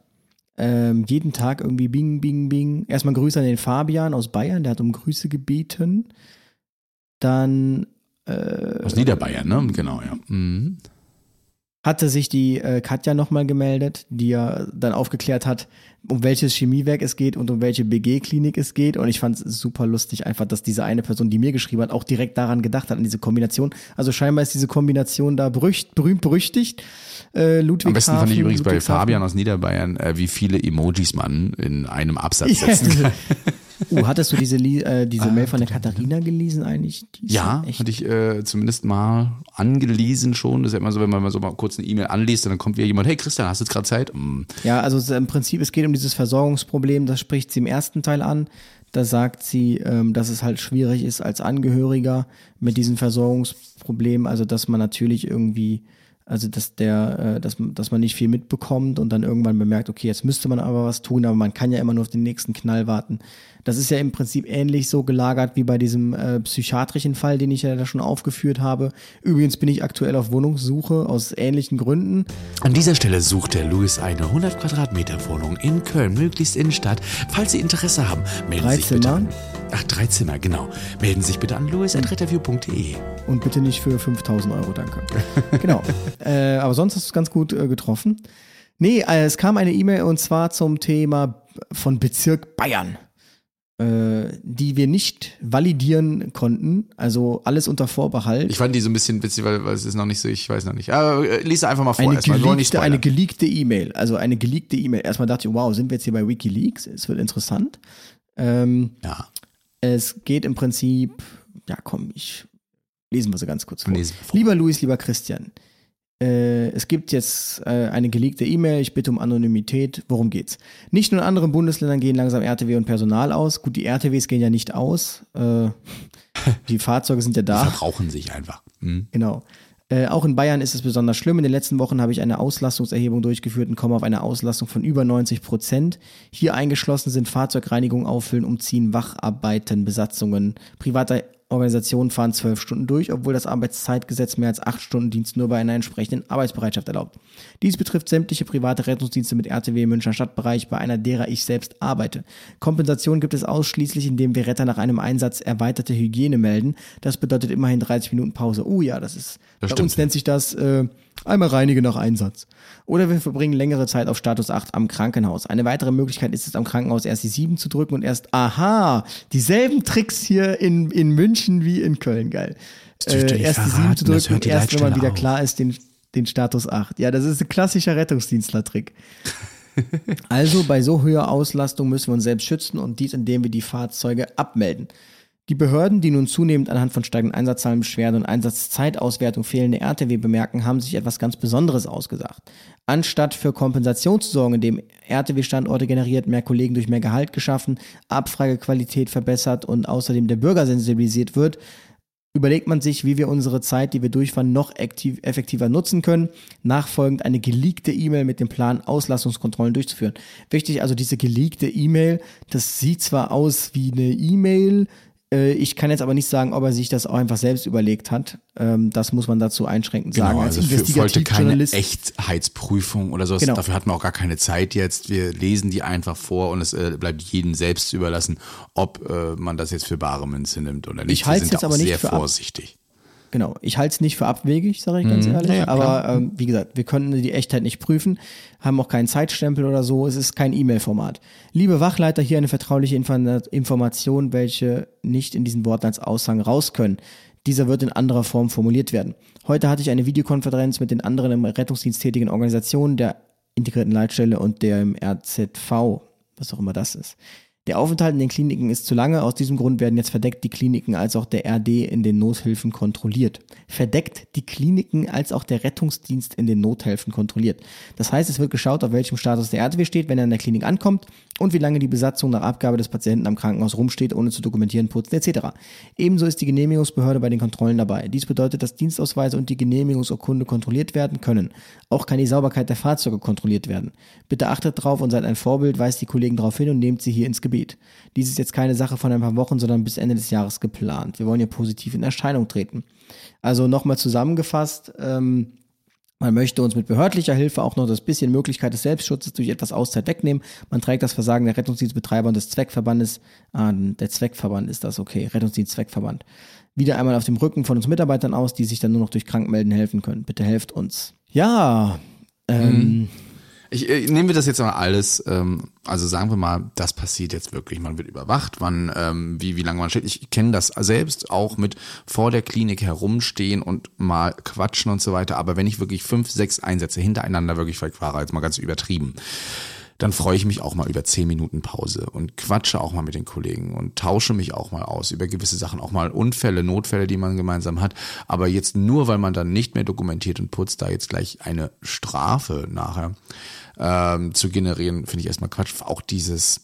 Ähm, jeden Tag irgendwie bing, bing, bing. Erstmal Grüße an den Fabian aus Bayern, der hat um Grüße gebeten. Dann äh, Aus Niederbayern, ne? Genau, ja. Mhm. Hatte sich die äh, Katja nochmal gemeldet, die ja dann aufgeklärt hat, um welches Chemiewerk es geht und um welche BG-Klinik es geht. Und ich fand es super lustig, einfach, dass diese eine Person, die mir geschrieben hat, auch direkt daran gedacht hat, an diese Kombination. Also scheinbar ist diese Kombination da berücht, berühmt berüchtigt. Äh, Ludwig Am besten fand ich übrigens bei. Fabian aus Niederbayern, äh, wie viele Emojis man in einem Absatz setzen kann. Uh, hattest du diese, äh, diese Mail von der Ah, Katharina gelesen eigentlich? Ja, echt hatte ich äh, zumindest mal angelesen schon. Das ist ja immer so, wenn man mal so mal kurz eine E-Mail anliest, dann kommt wieder jemand, hey Christian, hast du jetzt gerade Zeit? Mm. Ja, also im Prinzip, es geht um dieses Versorgungsproblem, das spricht sie im ersten Teil an. Da sagt sie, ähm, dass es halt schwierig ist als Angehöriger mit diesem Versorgungsproblem, also dass man natürlich irgendwie, also dass der, äh, dass, dass man nicht viel mitbekommt und dann irgendwann bemerkt, okay, jetzt müsste man aber was tun, aber man kann ja immer nur auf den nächsten Knall warten. Das ist ja im Prinzip ähnlich so gelagert wie bei diesem äh, psychiatrischen Fall, den ich ja da schon aufgeführt habe. Übrigens bin ich aktuell auf Wohnungssuche aus ähnlichen Gründen. An dieser Stelle sucht der Louis eine 100 Quadratmeter Wohnung in Köln, möglichst Innenstadt. Falls Sie Interesse haben, melden Sie sich bitte an. Ach, drei Zimmer, genau. Melden Sie sich bitte an louis.retterview.de. Und bitte nicht für 5000 Euro, danke. genau. Äh, aber sonst hast du es ganz gut äh, getroffen. Nee, äh, es kam eine E-Mail und zwar zum Thema von Bezirk Bayern, die wir nicht validieren konnten. Also alles unter Vorbehalt. Ich fand die so ein bisschen witzig, weil, weil es ist noch nicht so, ich weiß noch nicht. Aber äh, lies einfach mal vor. Eine geleakte, eine geleakte E-Mail. Also eine geleakte E-Mail. Erstmal dachte ich, wow, sind wir jetzt hier bei Wikileaks? Es wird interessant. Ähm, ja, Es geht im Prinzip, ja komm, ich lesen wir sie ganz kurz vor. Lesen vor. Lieber Luis, lieber Christian, äh, es gibt jetzt äh, eine geleakte E-Mail, ich bitte um Anonymität. Worum geht's? Nicht nur in anderen Bundesländern gehen langsam RTW und Personal aus. Gut, die RTWs gehen ja nicht aus. Äh, die Fahrzeuge sind ja die da. verbrauchen sich einfach. Hm. Genau. Äh, auch in Bayern ist es besonders schlimm. In den letzten Wochen habe ich eine Auslastungserhebung durchgeführt und komme auf eine Auslastung von über 90 Prozent. Hier eingeschlossen sind Fahrzeugreinigung, Auffüllen, Umziehen, Wacharbeiten, Besatzungen. Private Organisationen fahren zwölf Stunden durch, obwohl das Arbeitszeitgesetz mehr als acht Stunden Dienst nur bei einer entsprechenden Arbeitsbereitschaft erlaubt. Dies betrifft sämtliche private Rettungsdienste mit RTW im Münchner Stadtbereich, bei einer derer ich selbst arbeite. Kompensation gibt es ausschließlich, indem wir Retter nach einem Einsatz erweiterte Hygiene melden. Das bedeutet immerhin 30 Minuten Pause. Oh ja, das ist, Das bei stimmt. uns nennt sich das äh, einmal reinige nach Einsatz. Oder wir verbringen längere Zeit auf Status 8 am Krankenhaus. Eine weitere Möglichkeit ist es, am Krankenhaus erst die 7 zu drücken und erst, aha, dieselben Tricks hier in, in München wie in Köln, geil. Äh, erst die 7 zu verraten, drücken und erst, wenn man wieder auf. klar ist, den, den Status 8. Ja, das ist ein klassischer Rettungsdienstler-Trick. Also bei so hoher Auslastung müssen wir uns selbst schützen und dies, indem wir die Fahrzeuge abmelden. Die Behörden, die nun zunehmend anhand von steigenden Einsatzzahlen, Beschwerden und Einsatzzeitauswertung fehlende RTW bemerken, haben sich etwas ganz Besonderes ausgesagt. Anstatt für Kompensation zu sorgen, indem RTW-Standorte generiert, mehr Kollegen durch mehr Gehalt geschaffen, Abfragequalität verbessert und außerdem der Bürger sensibilisiert wird, überlegt man sich, wie wir unsere Zeit, die wir durchfahren, noch aktiv, effektiver nutzen können. Nachfolgend eine geleakte E-Mail mit dem Plan, Auslastungskontrollen durchzuführen. Wichtig, also diese geleakte E-Mail, das sieht zwar aus wie eine E-Mail, ich kann jetzt aber nicht sagen, ob er sich das auch einfach selbst überlegt hat. Ähm, das muss man dazu einschränkend sagen. Genau, Als also für, wollte keine Investigativjournalist Echtheitsprüfung oder sowas. Genau. Dafür hatten wir auch gar keine Zeit jetzt. Wir lesen die einfach vor und es äh, bleibt jedem selbst überlassen, ob äh, man das jetzt für bare Münze nimmt oder nicht. Ich halte es jetzt aber nicht sehr für ab- vorsichtig. Genau, ich halte es nicht für abwegig, sage ich ganz ehrlich. Mhm. Ja, ja, aber ähm, wie gesagt, wir können die Echtheit nicht prüfen, haben auch keinen Zeitstempel oder so. Es ist kein E-Mail-Format. Liebe Wachleiter, hier eine vertrauliche Info- Information, welche nicht in diesen Worten als Aushang raus können. Dieser wird in anderer Form formuliert werden. Heute hatte ich eine Videokonferenz mit den anderen im Rettungsdienst tätigen Organisationen der integrierten Leitstelle und der im RZV, was auch immer das ist. Der Aufenthalt in den Kliniken ist zu lange. Aus diesem Grund werden jetzt verdeckt die Kliniken als auch der RD in den Nothilfen kontrolliert. Verdeckt die Kliniken als auch der Rettungsdienst in den Nothilfen kontrolliert. Das heißt, es wird geschaut, auf welchem Status der RTW steht, wenn er in der Klinik ankommt und wie lange die Besatzung nach Abgabe des Patienten am Krankenhaus rumsteht, ohne zu dokumentieren, putzen etc. Ebenso ist die Genehmigungsbehörde bei den Kontrollen dabei. Dies bedeutet, dass Dienstausweise und die Genehmigungsurkunde kontrolliert werden können. Auch kann die Sauberkeit der Fahrzeuge kontrolliert werden. Bitte achtet drauf und seid ein Vorbild, weist die Kollegen darauf hin und nehmt sie hier ins Gebet. Dies ist jetzt keine Sache von ein paar Wochen, sondern bis Ende des Jahres geplant. Wir wollen hier positiv in Erscheinung treten. Also nochmal zusammengefasst, ähm, man möchte uns mit behördlicher Hilfe auch noch das bisschen Möglichkeit des Selbstschutzes durch etwas Auszeit wegnehmen. Man trägt das Versagen der Rettungsdienstbetreiber und des Zweckverbandes, ah, der Zweckverband ist das, okay, Rettungsdienst-Zweckverband, wieder einmal auf dem Rücken von uns Mitarbeitern aus, die sich dann nur noch durch Krankmelden helfen können. Bitte helft uns. Ja, ähm, Ich, äh, nehmen wir das jetzt mal alles, ähm, also sagen wir mal, das passiert jetzt wirklich. Man wird überwacht, man, ähm, wie, wie lange man steht. Ich kenne das selbst auch mit vor der Klinik herumstehen und mal quatschen und so weiter. Aber wenn ich wirklich fünf, sechs Einsätze hintereinander wirklich fahre, jetzt mal ganz übertrieben, dann freue ich mich auch mal über zehn Minuten Pause und quatsche auch mal mit den Kollegen und tausche mich auch mal aus über gewisse Sachen, auch mal Unfälle, Notfälle, die man gemeinsam hat. Aber jetzt nur, weil man dann nicht mehr dokumentiert und putzt, da jetzt gleich eine Strafe nachher ähm, zu generieren, finde ich erstmal Quatsch. Auch dieses,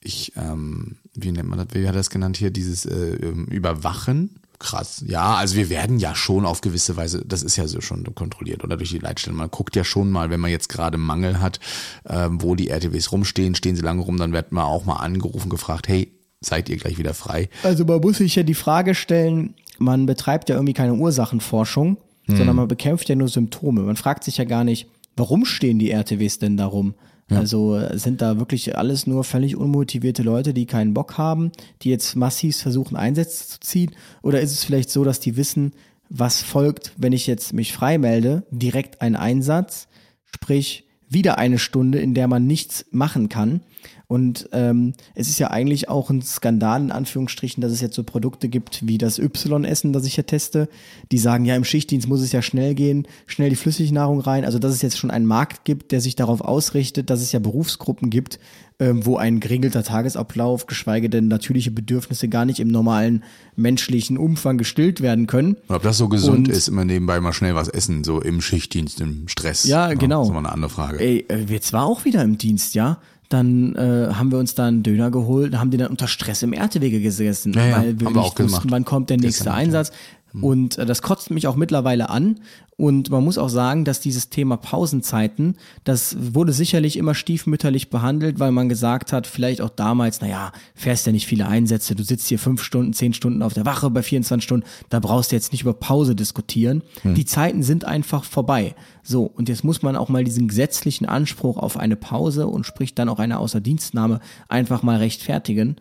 ich, ähm, wie nennt man das, wie hat er das genannt hier, dieses äh, ähm, Überwachen. Krass. Ja, also wir werden ja schon auf gewisse Weise, das ist ja so schon kontrolliert oder durch die Leitstellen. Man guckt ja schon mal, wenn man jetzt gerade Mangel hat, ähm, wo die RTWs rumstehen, stehen sie lange rum, dann wird man auch mal angerufen, gefragt, hey, seid ihr gleich wieder frei? Also man muss sich ja die Frage stellen, man betreibt ja irgendwie keine Ursachenforschung, sondern man bekämpft ja nur Symptome. Man fragt sich ja gar nicht, warum stehen die RTWs denn darum? Ja. Also sind da wirklich alles nur völlig unmotivierte Leute, die keinen Bock haben, die jetzt massiv versuchen, Einsätze zu ziehen? Oder ist es vielleicht so, dass die wissen, was folgt, wenn ich jetzt mich frei melde, direkt ein Einsatz, sprich wieder eine Stunde, in der man nichts machen kann. Und ähm, es ist ja eigentlich auch ein Skandal, in Anführungsstrichen, dass es jetzt so Produkte gibt wie das Y-Essen, das ich ja teste. Die sagen, ja, im Schichtdienst muss es ja schnell gehen, schnell die Flüssignahrung rein. Also, dass es jetzt schon einen Markt gibt, der sich darauf ausrichtet, dass es ja Berufsgruppen gibt, ähm, wo ein geregelter Tagesablauf, geschweige denn natürliche Bedürfnisse gar nicht im normalen menschlichen Umfang gestillt werden können. Ob das so gesund Und, ist, immer nebenbei mal schnell was essen, so im Schichtdienst, im Stress. Ja, genau. Das ist immer eine andere Frage. Ey, äh, jetzt war auch wieder im Dienst, ja. Dann äh, haben wir uns da einen Döner geholt, haben den dann unter Stress im Ertewege gesessen, ja, ja, weil wir, nicht wussten, wann kommt der nächste Einsatz. Mhm. Und äh, das kotzt mich auch mittlerweile an. Und man muss auch sagen, dass dieses Thema Pausenzeiten, das wurde sicherlich immer stiefmütterlich behandelt, weil man gesagt hat, vielleicht auch damals, naja, fährst ja nicht viele Einsätze, du sitzt hier fünf Stunden, zehn Stunden auf der Wache bei 24 Stunden, da brauchst du jetzt nicht über Pause diskutieren. Hm. Die Zeiten sind einfach vorbei. So, und jetzt muss man auch mal diesen gesetzlichen Anspruch auf eine Pause und sprich dann auch eine Außerdienstnahme einfach mal rechtfertigen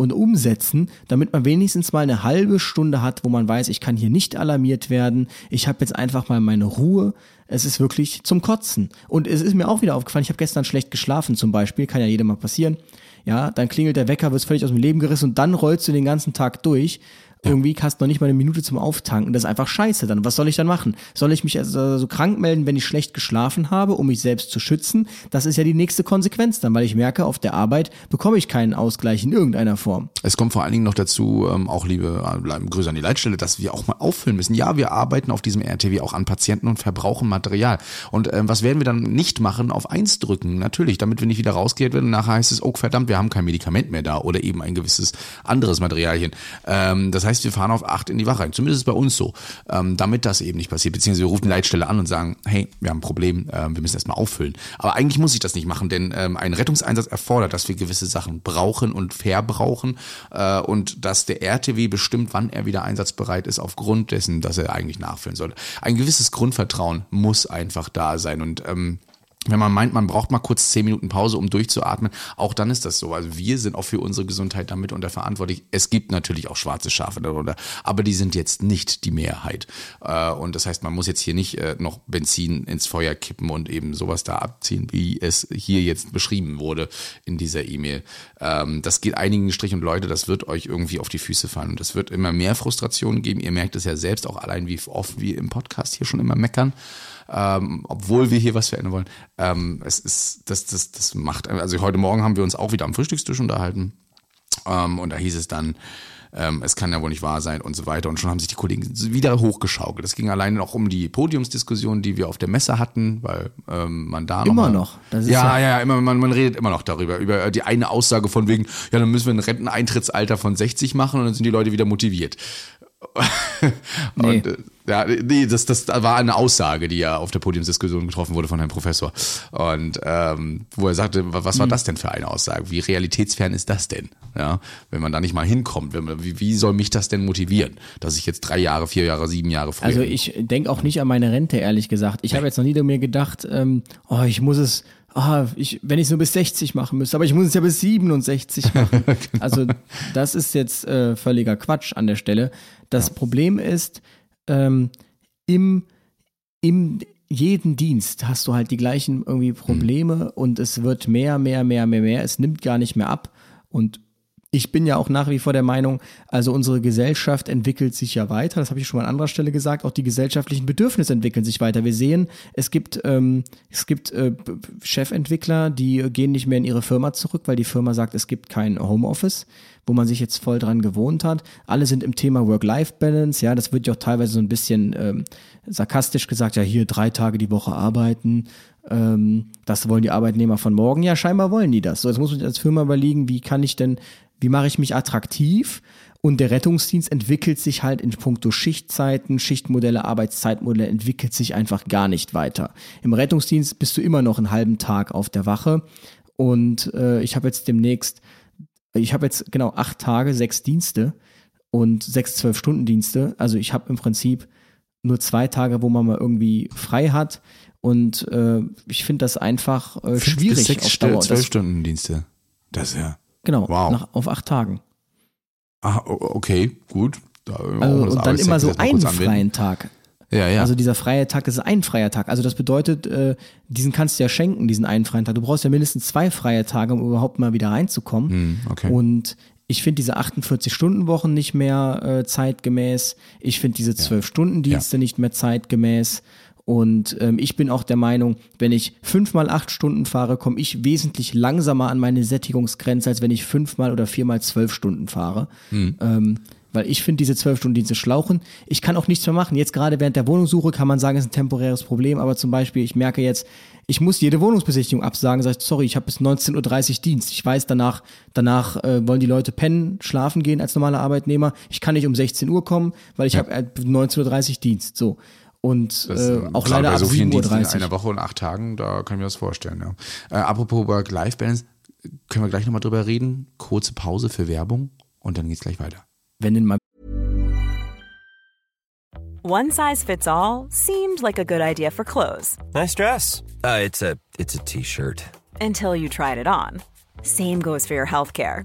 und umsetzen, damit man wenigstens mal eine halbe Stunde hat, wo man weiß, ich kann hier nicht alarmiert werden, ich habe jetzt einfach mal meine Ruhe. Es ist wirklich zum Kotzen. Und es ist mir auch wieder aufgefallen, ich habe gestern schlecht geschlafen zum Beispiel, kann ja jedem mal passieren. Ja, dann klingelt der Wecker, wirst völlig aus dem Leben gerissen und dann rollst du den ganzen Tag durch ja. Irgendwie hast du noch nicht mal eine Minute zum Auftanken. Das ist einfach scheiße dann. Was soll ich dann machen? Soll ich mich also so krank melden, wenn ich schlecht geschlafen habe, um mich selbst zu schützen? Das ist ja die nächste Konsequenz dann, weil ich merke, auf der Arbeit bekomme ich keinen Ausgleich in irgendeiner Form. Es kommt vor allen Dingen noch dazu, ähm, auch liebe äh, Grüße an die Leitstelle, dass wir auch mal auffüllen müssen. Ja, wir arbeiten auf diesem RTW auch an Patienten und verbrauchen Material. Und ähm, was werden wir dann nicht machen? Auf eins drücken, natürlich, damit wir nicht wieder rausgehen werden. Nachher heißt es, oh verdammt, wir haben kein Medikament mehr da oder eben ein gewisses anderes Materialchen. Ähm, das heißt, heißt, wir fahren auf acht in die Wache ein. Zumindest ist es bei uns so. Ähm, damit das eben nicht passiert. Beziehungsweise wir rufen die Leitstelle an und sagen, hey, wir haben ein Problem, ähm, wir müssen erstmal auffüllen. Aber eigentlich muss ich das nicht machen, denn ähm, ein Rettungseinsatz erfordert, dass wir gewisse Sachen brauchen und verbrauchen äh, und dass der RTW bestimmt, wann er wieder einsatzbereit ist, aufgrund dessen, dass er eigentlich nachfüllen sollte. Ein gewisses Grundvertrauen muss einfach da sein und ähm, wenn man meint, man braucht mal kurz zehn Minuten Pause, um durchzuatmen, auch dann ist das so. Also wir sind auch für unsere Gesundheit damit unter verantwortlich. Es gibt natürlich auch schwarze Schafe darunter, aber die sind jetzt nicht die Mehrheit. Äh, und das heißt, man muss jetzt hier nicht äh, noch Benzin ins Feuer kippen und eben sowas da abziehen, wie es hier jetzt beschrieben wurde in dieser E-Mail. Ähm, das geht einigen Strich und Leute, das wird euch irgendwie auf die Füße fallen. Und das wird immer mehr Frustrationen geben. Ihr merkt es ja selbst auch allein, wie oft wir im Podcast hier schon immer meckern ähm, obwohl wir hier was verändern wollen. Ähm, es ist, das, das, das macht, also heute Morgen haben wir uns auch wieder am Frühstückstisch unterhalten. Ähm, und da hieß es dann, ähm, es kann ja wohl nicht wahr sein und so weiter. Und schon haben sich die Kollegen wieder hochgeschaukelt. Es ging alleine noch um die Podiumsdiskussion, die wir auf der Messe hatten, weil ähm, man da immer noch. noch. ja, ja, ja, immer, man, man redet immer noch darüber, über die eine Aussage von wegen, ja, dann müssen wir ein Renteneintrittsalter von 60 machen und dann sind die Leute wieder motiviert. Und, äh, ja, nee, das, das war eine Aussage, die ja auf der Podiumsdiskussion getroffen wurde von Herrn Professor. Und ähm, wo er sagte, was war mhm. das denn für eine Aussage? Wie realitätsfern ist das denn? Ja, wenn man da nicht mal hinkommt, man, wie, wie soll mich das denn motivieren, dass ich jetzt drei Jahre, vier Jahre, sieben Jahre früher. Also ich denke auch nicht an meine Rente, ehrlich gesagt. Ich habe jetzt noch nie mir gedacht, ähm, oh, ich muss es ah, ich, wenn ich es nur bis 60 machen müsste, aber ich muss es ja bis 67 machen. genau. Also das ist jetzt äh, völliger Quatsch an der Stelle. Das ja. Problem ist, ähm, im, im jeden Dienst hast du halt die gleichen irgendwie Probleme mhm. und es wird mehr, mehr, mehr, mehr, mehr. Es nimmt gar nicht mehr ab. Und ich bin ja auch nach wie vor der Meinung, also unsere Gesellschaft entwickelt sich ja weiter. Das habe ich schon mal an anderer Stelle gesagt. Auch die gesellschaftlichen Bedürfnisse entwickeln sich weiter. Wir sehen, es gibt, ähm, es gibt äh, Chefentwickler, die gehen nicht mehr in ihre Firma zurück, weil die Firma sagt, es gibt kein Homeoffice, wo man sich jetzt voll dran gewohnt hat. Alle sind im Thema Work-Life-Balance. Ja, das wird ja auch teilweise so ein bisschen ähm, sarkastisch gesagt. Ja, hier drei Tage die Woche arbeiten. Ähm, das wollen die Arbeitnehmer von morgen. Ja, scheinbar wollen die das. So, jetzt muss man als Firma überlegen, wie kann ich denn wie mache ich mich attraktiv? Und der Rettungsdienst entwickelt sich halt in puncto Schichtzeiten, Schichtmodelle, Arbeitszeitmodelle entwickelt sich einfach gar nicht weiter. Im Rettungsdienst bist du immer noch einen halben Tag auf der Wache und äh, ich habe jetzt demnächst, ich habe jetzt genau acht Tage, sechs Dienste und sechs zwölf Stunden Dienste. Also ich habe im Prinzip nur zwei Tage, wo man mal irgendwie frei hat Und äh, ich finde das einfach äh, schwierig bis sechs auf Dauer. zwölf Stunden Dienste. Das ist ja. Genau, Wow. nach, auf acht Tagen. Ah, okay, gut. Da, Also, und dann immer so einen freien Tag. Ja, ja. Also dieser freie Tag ist ein freier Tag. Also das bedeutet, äh, diesen kannst du ja schenken, diesen einen freien Tag. Du brauchst ja mindestens zwei freie Tage, um überhaupt mal wieder reinzukommen. Hm, okay. Und ich finde diese 48-Stunden-Wochen nicht mehr äh, zeitgemäß. Ich finde diese 12-Stunden-Dienste nicht mehr zeitgemäß. Und ähm, ich bin auch der Meinung, wenn ich fünfmal acht Stunden fahre, komme ich wesentlich langsamer an meine Sättigungsgrenze, als wenn ich fünfmal oder viermal zwölf Stunden fahre. Ähm, weil ich finde diese zwölf Stunden Dienste schlauchen. Ich kann auch nichts mehr machen. Jetzt gerade während der Wohnungssuche kann man sagen, es ist ein temporäres Problem, aber zum Beispiel, ich merke jetzt, ich muss jede Wohnungsbesichtigung absagen, sag ich, sorry, ich habe bis 19.30 Uhr Dienst. Ich weiß, danach, danach äh, wollen die Leute pennen, schlafen gehen als normaler Arbeitnehmer. Ich kann nicht um 16 Uhr kommen, weil ich habe äh, 19.30 Uhr Dienst. So. Und Das, äh, ähm, auch leider bei ab so vielen 7.30 Uhr. Diensten in einer Woche und acht Tagen, da kann ich mir das vorstellen. Ja. Äh, apropos Work-Life-Balance, können wir gleich nochmal drüber reden. Kurze Pause für Werbung und dann geht's gleich weiter. Wenn mal One size fits all seemed like a good idea for clothes Nice dress. Uh, it's a it's a t-shirt. until you tried it on. Same goes for your healthcare.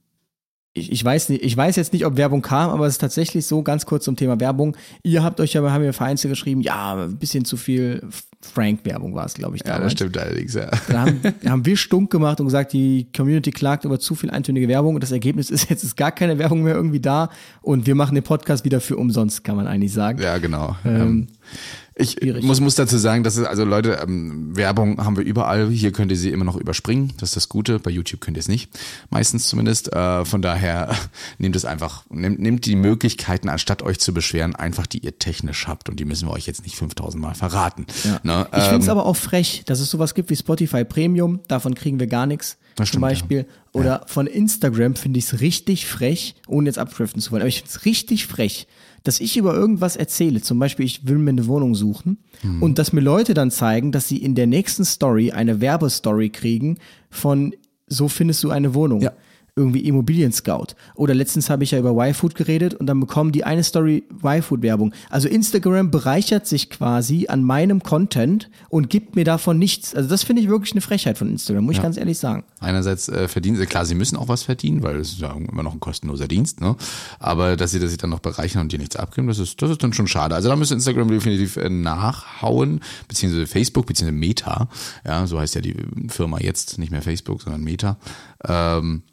Ich, ich, weiß nicht, ich weiß jetzt nicht, ob Werbung kam, aber es ist tatsächlich so, ganz kurz zum Thema Werbung. Ihr habt euch ja, haben mir vereinzelt geschrieben, ja, ein bisschen zu viel Frank-Werbung war es, glaube ich. Ja, damals. das stimmt allerdings, ja. Da haben, haben wir stunk gemacht und gesagt, die Community klagt über zu viel eintönige Werbung und das Ergebnis ist, jetzt ist gar keine Werbung mehr irgendwie da und wir machen den Podcast wieder für umsonst, kann man eigentlich sagen. Ja, genau. Ähm, ich schwierig. muss, muss dazu sagen, dass es, also Leute, ähm, Werbung haben wir überall. Hier könnt ihr sie immer noch überspringen. Das ist das Gute. Bei YouTube könnt ihr es nicht. Meistens zumindest. Äh, von daher nehmt es einfach, nehmt, nehmt die Möglichkeiten, anstatt euch zu beschweren, einfach die ihr technisch habt. Und die müssen wir euch jetzt nicht 5000 Mal verraten. Ne? Ich finde es Ähm, aber auch frech, dass es sowas gibt wie Spotify Premium, davon kriegen wir gar nichts. Zum stimmt, Beispiel. Oder von Instagram finde ich es richtig frech, ohne jetzt abschriften zu wollen, aber ich finde es richtig frech, dass ich über irgendwas erzähle. Zum Beispiel, ich will mir eine Wohnung suchen Hm. und dass mir Leute dann zeigen, dass sie in der nächsten Story eine Werbestory kriegen von so findest du eine Wohnung. Ja. Irgendwie Immobilien Scout. Oder letztens habe ich ja über Y-Food geredet und dann bekommen die eine Story Y-Food-Werbung. Also Instagram bereichert sich quasi an meinem Content und gibt mir davon nichts. Also das finde ich wirklich eine Frechheit von Instagram, muss ich ganz ehrlich sagen. Einerseits äh, verdienen sie, klar, sie müssen auch was verdienen, weil es ist ja immer noch ein kostenloser Dienst, ne? Aber dass sie das sich dann noch bereichern und dir nichts abgeben, das ist, das ist dann schon schade. Also da müsste Instagram definitiv äh, nachhauen, beziehungsweise Facebook, beziehungsweise Meta, ja, so heißt ja die Firma jetzt, nicht mehr Facebook, sondern Meta. Ähm,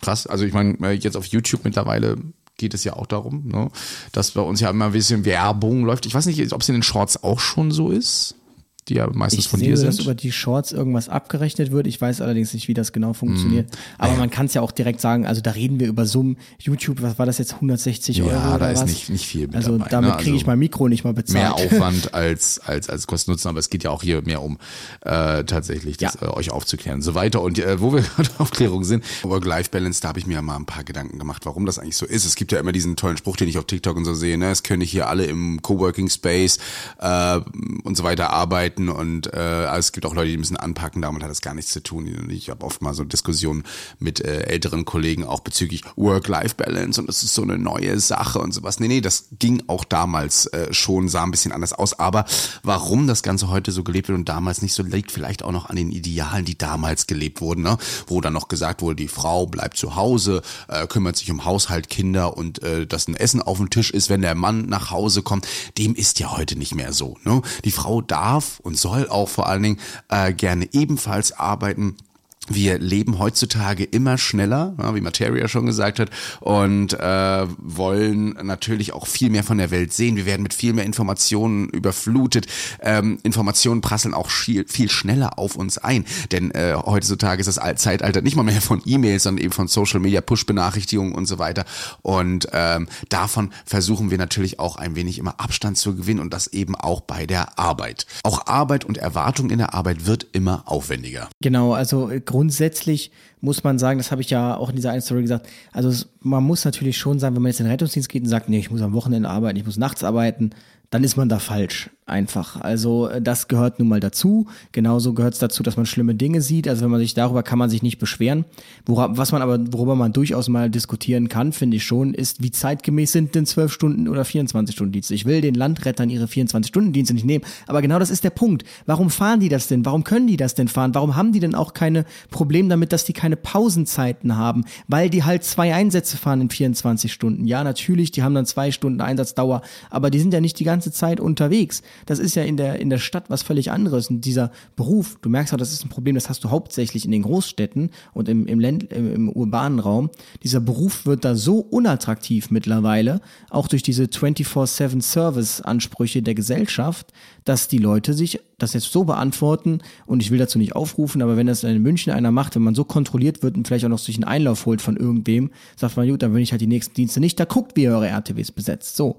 krass, also ich meine, äh, jetzt auf YouTube mittlerweile geht es ja auch darum, ne, dass bei uns ja immer ein bisschen Werbung läuft. Ich weiß nicht, ob es in den Shorts auch schon so ist, die ja meistens Ich von sehe, dir dass sind. über die Shorts irgendwas abgerechnet wird. Ich weiß allerdings nicht, wie das genau funktioniert. Mhm. Aber man kann es ja auch direkt sagen, also da reden wir über Summen. YouTube, was war das jetzt, 160 Euro Ja, da ist was? nicht, nicht viel mit Also dabei. damit ne? kriege ich Also- mein Mikro nicht mal bezahlt. mehr Aufwand als als als Kosten-Nutzen, aber es geht ja auch hier mehr um äh, tatsächlich das, Ja. äh, euch aufzuklären und so weiter. Und äh, wo wir gerade auf Klärung sind, Work-Life-Balance, da habe ich mir mal ein paar Gedanken gemacht, warum das eigentlich so ist. Es gibt ja immer diesen tollen Spruch, den ich auf TikTok und so sehe, ne, es können hier alle im Coworking Space äh, und so weiter arbeiten und äh, es gibt auch Leute, die müssen anpacken, damit hat das gar nichts zu tun. Ich habe oft mal so Diskussionen mit äh, älteren Kollegen auch bezüglich Work-Life-Balance und das ist so eine neue Sache und sowas. Nee, nee, das ging auch damals äh, schon, sah ein bisschen anders aus. Aber warum das Ganze heute so gelebt wird und damals nicht so, liegt vielleicht auch noch an den Idealen, die damals gelebt wurden, ne? wo dann noch gesagt wurde, die Frau bleibt zu Hause, äh, kümmert sich um Haushalt, Kinder und äh, dass ein Essen auf dem Tisch ist, wenn der Mann nach Hause kommt. Dem ist ja heute nicht mehr so. Ne? Die Frau darf und soll auch vor allen Dingen äh, gerne ebenfalls arbeiten. Wir leben heutzutage immer schneller, wie Materia schon gesagt hat, und äh, wollen natürlich auch viel mehr von der Welt sehen. Wir werden mit viel mehr Informationen überflutet. Ähm, Informationen prasseln auch viel, viel schneller auf uns ein. Denn äh, heutzutage ist das Al- Zeitalter nicht mal mehr von E-Mails, sondern eben von Social Media, Push-Benachrichtigungen und so weiter. Und ähm, davon versuchen wir natürlich auch ein wenig immer Abstand zu gewinnen und das eben auch bei der Arbeit. Auch Arbeit und Erwartung in der Arbeit wird immer aufwendiger. Genau, also grundsätzlich muss man sagen, das habe ich ja auch in dieser einen Story gesagt, also man muss natürlich schon sagen, wenn man jetzt in den Rettungsdienst geht und sagt, nee, ich muss am Wochenende arbeiten, ich muss nachts arbeiten, dann ist man da falsch einfach. Also äh, das gehört nun mal dazu. Genauso gehört es dazu, dass man schlimme Dinge sieht. Also wenn man sich darüber kann man sich nicht beschweren. Wora, was man aber, worüber man durchaus mal diskutieren kann, finde ich schon, ist, wie zeitgemäß sind denn 12 Stunden oder 24 Stunden Dienste? Ich will den Landrettern ihre 24 Stunden Dienste nicht nehmen. Aber genau das ist der Punkt. Warum fahren die das denn? Warum können die das denn fahren? Warum haben die denn auch keine Probleme damit, dass die keine Pausenzeiten haben? Weil die halt zwei Einsätze fahren in 24 Stunden. Ja, natürlich, die haben dann zwei Stunden Einsatzdauer, aber die sind ja nicht die ganze Zeit unterwegs. Das ist ja in der, in der Stadt was völlig anderes. Und dieser Beruf, du merkst auch, das ist ein Problem, das hast du hauptsächlich in den Großstädten und im, im, Länd, im, im urbanen Raum. Dieser Beruf wird da so unattraktiv mittlerweile, auch durch diese 24-7 Service-Ansprüche der Gesellschaft, dass die Leute sich das jetzt so beantworten und ich will dazu nicht aufrufen, aber wenn das in München einer macht, wenn man so kontrolliert wird und vielleicht auch noch sich einen Einlauf holt von irgendwem, sagt man, gut, dann will ich halt die nächsten Dienste nicht, da guckt, wie ihr eure RTWs besetzt. So.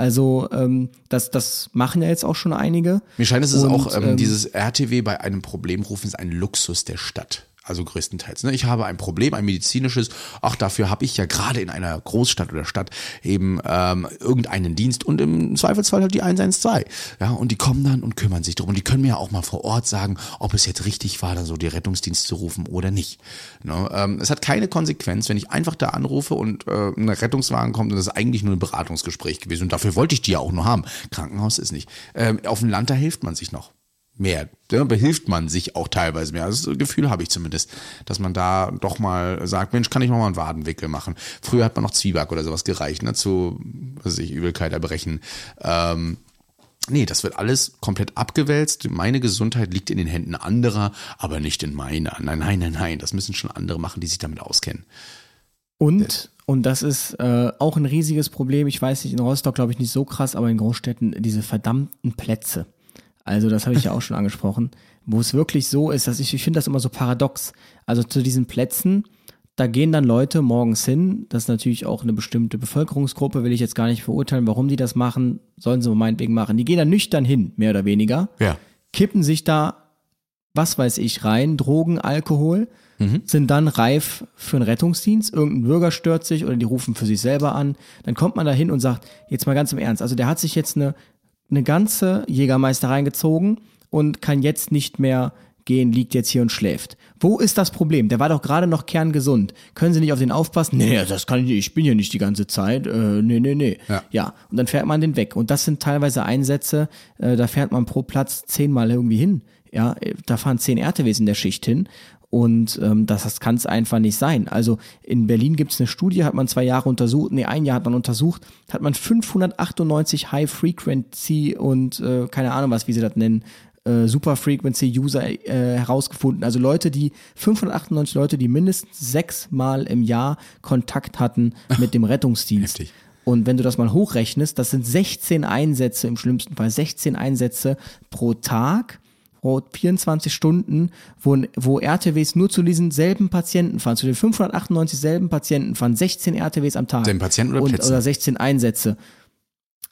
Also ähm, das, das machen ja jetzt auch schon einige. Mir scheint es ist auch ähm, ähm, dieses RTW bei einem Problem rufen ist ein Luxus der Stadt also größtenteils. Ne? Ich habe ein Problem, ein medizinisches, ach, dafür habe ich ja gerade in einer Großstadt oder Stadt eben ähm, irgendeinen Dienst und im Zweifelsfall halt die 112. Ja, und die kommen dann und kümmern sich darum. Die können mir ja auch mal vor Ort sagen, ob es jetzt richtig war, da so die Rettungsdienst zu rufen oder nicht. Ne? Ähm, es hat keine Konsequenz, wenn ich einfach da anrufe und äh, ein Rettungswagen kommt und das ist eigentlich nur ein Beratungsgespräch gewesen. Und dafür wollte ich die ja auch nur haben. Krankenhaus ist nicht. Ähm, auf dem Land, da hilft man sich noch mehr. Da behilft man sich auch teilweise mehr. Also das Gefühl habe ich zumindest, dass man da doch mal sagt, Mensch, kann ich noch mal einen Wadenwickel machen. Früher hat man noch Zwieback oder sowas gereicht, ne, zu, was ich, Übelkeit erbrechen. Ähm, Nee, das wird alles komplett abgewälzt. Meine Gesundheit liegt in den Händen anderer, aber nicht in meiner. Nein, nein, nein, nein. Das müssen schon andere machen, die sich damit auskennen. Und, und das ist äh, auch ein riesiges Problem. Ich weiß nicht, in Rostock glaube ich nicht so krass, aber in Großstädten diese verdammten Plätze. Also das habe ich ja auch schon angesprochen, wo es wirklich so ist, dass ich, ich finde das immer so paradox. Also zu diesen Plätzen, da gehen dann Leute morgens hin, das ist natürlich auch eine bestimmte Bevölkerungsgruppe, will ich jetzt gar nicht verurteilen, warum die das machen, sollen sie meinetwegen machen. Die gehen dann nüchtern hin, mehr oder weniger, ja. kippen sich da, was weiß ich, rein, Drogen, Alkohol, mhm. sind dann reif für einen Rettungsdienst, irgendein Bürger stört sich oder die rufen für sich selber an, dann kommt man da hin und sagt, jetzt mal ganz im Ernst, also der hat sich jetzt eine eine ganze Jägermeister reingezogen und kann jetzt nicht mehr gehen, liegt jetzt hier und schläft. Wo ist das Problem? Der war doch gerade noch kerngesund. Können Sie nicht auf den aufpassen? Nee, das kann ich nicht. Ich bin hier nicht die ganze Zeit. Äh, nee, nee, nee. Ja. ja. Und dann fährt man den weg. Und das sind teilweise Einsätze, äh, da fährt man pro Platz zehnmal irgendwie hin. Ja, da fahren zehn RTWs in der Schicht hin. Und ähm, das, das kann es einfach nicht sein. Also in Berlin gibt es eine Studie, hat man zwei Jahre untersucht, nee, ein Jahr hat man untersucht, hat man 598 High-Frequency und äh, keine Ahnung was, wie sie das nennen, äh, Super Frequency User äh, herausgefunden. Also Leute, die 598 Leute, die mindestens sechsmal im Jahr Kontakt hatten mit dem Rettungsdienst. Heftig. Und wenn du das mal hochrechnest, das sind 16 Einsätze im schlimmsten Fall, 16 Einsätze pro Tag 24 Stunden, wo, wo RTWs nur zu diesen selben Patienten fahren, zu den 598 selben Patienten fahren 16 RTWs am Tag. Den Patienten oder und? Oder 16 Einsätze.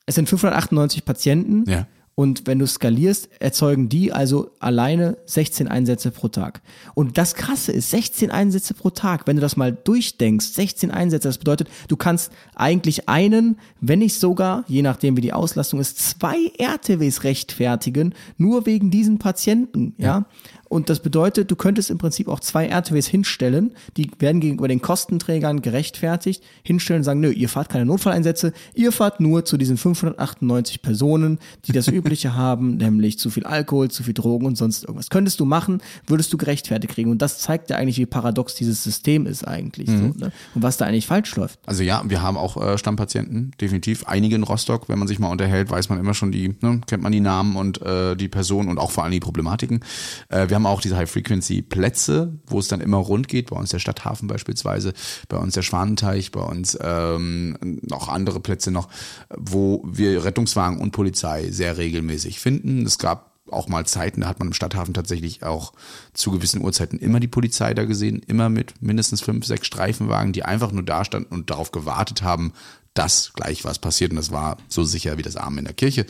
Es sind 598 Patienten. Ja. Und wenn du skalierst, erzeugen die also alleine 16 Einsätze pro Tag. Und das Krasse ist, 16 Einsätze pro Tag, wenn du das mal durchdenkst, 16 Einsätze, das bedeutet, du kannst eigentlich einen, wenn nicht sogar, je nachdem wie die Auslastung ist, zwei RTWs rechtfertigen, nur wegen diesen Patienten, ja. ja? Und das bedeutet, du könntest im Prinzip auch zwei RTWs hinstellen, die werden gegenüber den Kostenträgern gerechtfertigt, hinstellen und sagen, nö, ihr fahrt keine Notfalleinsätze, ihr fahrt nur zu diesen 598 Personen, die das Übliche haben, nämlich zu viel Alkohol, zu viel Drogen und sonst irgendwas. Könntest du machen, würdest du gerechtfertigt kriegen. Und das zeigt ja eigentlich, wie paradox dieses System ist eigentlich mhm. so, ne? und was da eigentlich falsch läuft. Also ja, wir haben auch äh, Stammpatienten, definitiv. Einige in Rostock, wenn man sich mal unterhält, weiß man immer schon die, ne, kennt man die Namen und äh, die Personen und auch vor allem die Problematiken. Äh, wir haben auch diese High-Frequency-Plätze, wo es dann immer rund geht, bei uns der Stadthafen beispielsweise, bei uns der Schwanenteich, bei uns ähm, noch andere Plätze noch, wo wir Rettungswagen und Polizei sehr regelmäßig finden. Es gab auch mal Zeiten, da hat man im Stadthafen tatsächlich auch zu gewissen Uhrzeiten immer die Polizei da gesehen, immer mit mindestens fünf, sechs Streifenwagen, die einfach nur da standen und darauf gewartet haben, das gleich was passiert und das war so sicher wie das Arm in der Kirche.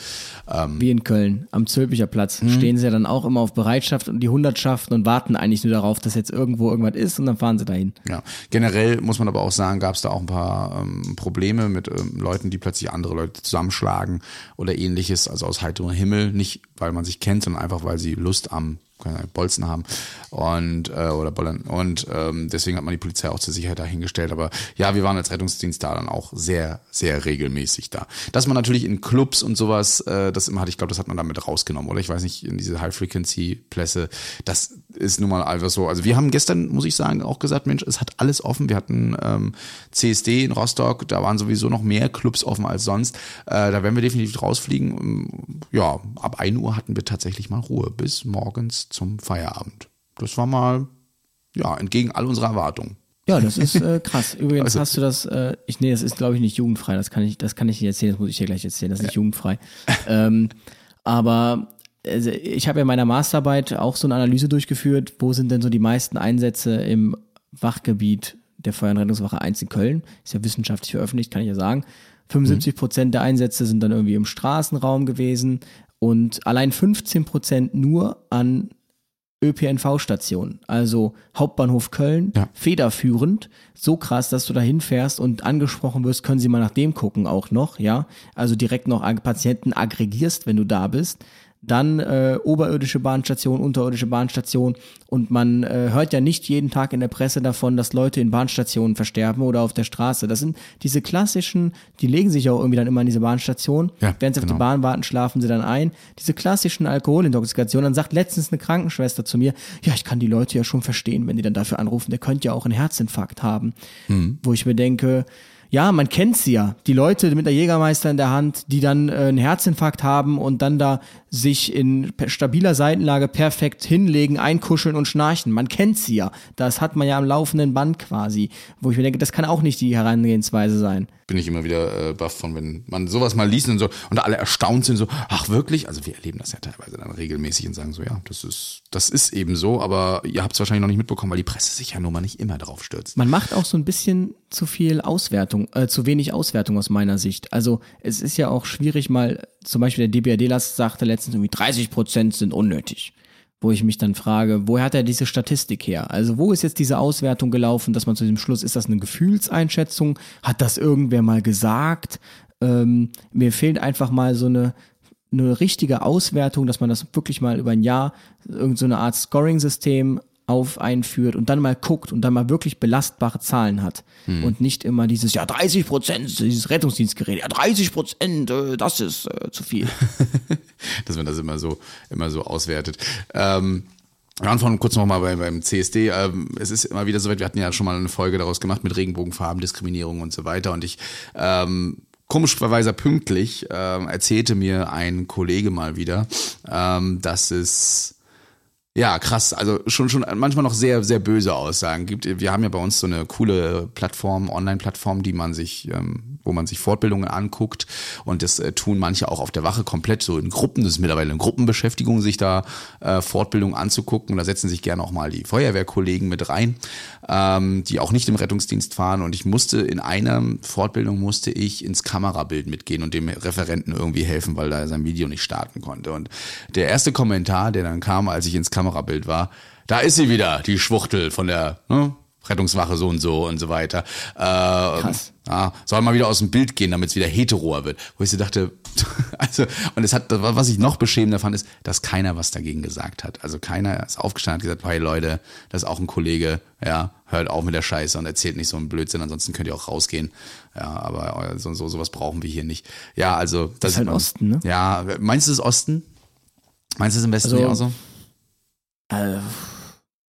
Ähm, wie in Köln am Zülpicher Platz mhm. stehen sie ja dann auch immer auf Bereitschaft und die Hundertschaften und warten eigentlich nur darauf, dass jetzt irgendwo irgendwas ist und dann fahren sie dahin. Ja, generell muss man aber auch sagen, gab es da auch ein paar ähm, Probleme mit ähm, Leuten, die plötzlich andere Leute zusammenschlagen oder ähnliches, also aus heiterem Himmel, nicht weil man sich kennt, sondern einfach weil sie Lust am Bolzen haben und äh, oder Bollern und ähm, deswegen hat man die Polizei auch zur Sicherheit dahingestellt. Aber ja, wir waren als Rettungsdienst da dann auch sehr sehr regelmäßig da. Dass man natürlich in Clubs und sowas, äh, das immer hatte, ich glaube, das hat man damit rausgenommen, oder? Ich weiß nicht, in diese High Frequency Plätze, das ist nun mal einfach so. Also wir haben gestern, muss ich sagen, auch gesagt, Mensch, es hat alles offen. Wir hatten ähm, CSD in Rostock, da waren sowieso noch mehr Clubs offen als sonst. Äh, da werden wir definitiv rausfliegen. Ja, ab 1 Uhr hatten wir tatsächlich mal Ruhe bis morgens zum Feierabend. Das war mal, ja, entgegen all unserer Erwartungen. Ja, das ist äh, krass. Übrigens also, hast du das, äh, ich, nee, das ist glaube ich nicht jugendfrei, das kann ich, das kann ich nicht erzählen, das muss ich dir gleich erzählen, das ist ja. nicht jugendfrei. ähm, aber also ich habe ja in meiner Masterarbeit auch so eine Analyse durchgeführt, wo sind denn so die meisten Einsätze im Wachgebiet der Feuer- und Rettungswache 1 in Köln. Ist ja wissenschaftlich veröffentlicht, kann ich ja sagen. 75 Prozent der Einsätze sind dann irgendwie im Straßenraum gewesen und allein 15 Prozent nur an ÖPNV-Station, also Hauptbahnhof Köln, ja. federführend, so krass, dass du da hinfährst und angesprochen wirst, können sie mal nach dem gucken auch noch, ja, also direkt noch Patienten aggregierst, wenn du da bist dann äh, oberirdische Bahnstation, unterirdische Bahnstation und man äh, hört ja nicht jeden Tag in der Presse davon, dass Leute in Bahnstationen versterben oder auf der Straße. Das sind diese klassischen, die legen sich auch irgendwie dann immer in diese Bahnstation, ja, während sie genau. auf die genau. Bahn warten, schlafen sie dann ein. Diese klassischen Alkoholintoxikationen. Dann sagt letztens eine Krankenschwester zu mir, ja, ich kann die Leute ja schon verstehen, wenn die dann dafür anrufen, der könnte ja auch einen Herzinfarkt haben. Mhm. Wo ich mir denke, ja, man kennt sie ja. Die Leute mit der Jägermeister in der Hand, die dann äh, einen Herzinfarkt haben und dann da sich in stabiler Seitenlage perfekt hinlegen, einkuscheln und schnarchen. Man kennt sie ja. Das hat man ja am laufenden Band quasi. Wo ich mir denke, das kann auch nicht die Herangehensweise sein bin ich immer wieder äh, baff von, wenn man sowas mal liest und so und alle erstaunt sind so, ach wirklich? Also wir erleben das ja teilweise dann regelmäßig und sagen so, ja, das ist, das ist eben so, aber ihr habt es wahrscheinlich noch nicht mitbekommen, weil die Presse sich ja nun mal nicht immer drauf stürzt. Man macht auch so ein bisschen zu viel Auswertung, äh, zu wenig Auswertung aus meiner Sicht. Also es ist ja auch schwierig mal, zum Beispiel der DBRD sagte letztens irgendwie 30 Prozent sind unnötig wo ich mich dann frage, woher hat er diese Statistik her? Also wo ist jetzt diese Auswertung gelaufen, dass man zu dem Schluss, ist das eine Gefühlseinschätzung? Hat das irgendwer mal gesagt? Ähm, mir fehlt einfach mal so eine, eine richtige Auswertung, dass man das wirklich mal über ein Jahr, irgendeine so Art Scoring-System auf einführt und dann mal guckt und dann mal wirklich belastbare Zahlen hat hm. und nicht immer dieses ja 30 Prozent dieses Rettungsdienstgerät ja 30 Prozent äh, das ist äh, zu viel dass man das immer so immer so auswertet ähm wir waren kurz nochmal beim, beim CSD. Ähm, es ist immer wieder so weit, wir hatten ja schon mal eine Folge daraus gemacht mit Regenbogenfarben, Diskriminierung und so weiter. Und ich ähm, komischerweise pünktlich ähm, erzählte mir ein Kollege mal wieder, ähm, dass es ja, krass. Also schon schon manchmal noch sehr sehr böse Aussagen gibt. Wir haben ja bei uns so eine coole Plattform, Online-Plattform, die man sich ähm, wo man sich Fortbildungen anguckt. Und das äh, tun manche auch auf der Wache komplett so in Gruppen. Das ist mittlerweile eine Gruppenbeschäftigung, sich da äh, Fortbildungen anzugucken. Und da setzen sich gerne auch mal die Feuerwehrkollegen mit rein, ähm, die auch nicht im Rettungsdienst fahren. Und ich musste in einer Fortbildung musste ich ins Kamerabild mitgehen und dem Referenten irgendwie helfen, weil er sein Video nicht starten konnte. Und der erste Kommentar, der dann kam, als ich ins Kamerabild war, da ist sie wieder, die Schwuchtel von der ne, Rettungswache so und so und so weiter. Äh, Krass. Ja, soll mal wieder aus dem Bild gehen, damit es wieder heteroer wird. Wo ich so dachte, also, und es hat, was ich noch beschämender fand, ist, dass keiner was dagegen gesagt hat. Also keiner ist aufgestanden und hat gesagt, hey Leute, das ist auch ein Kollege, ja, hört auf mit der Scheiße und erzählt nicht so einen Blödsinn, ansonsten könnt ihr auch rausgehen. Ja, aber so, so sowas brauchen wir hier nicht. Ja, also das, das ist halt man, Osten, ne? Ja, meinst du es Osten? Meinst du es im Westen also, auch so? Also,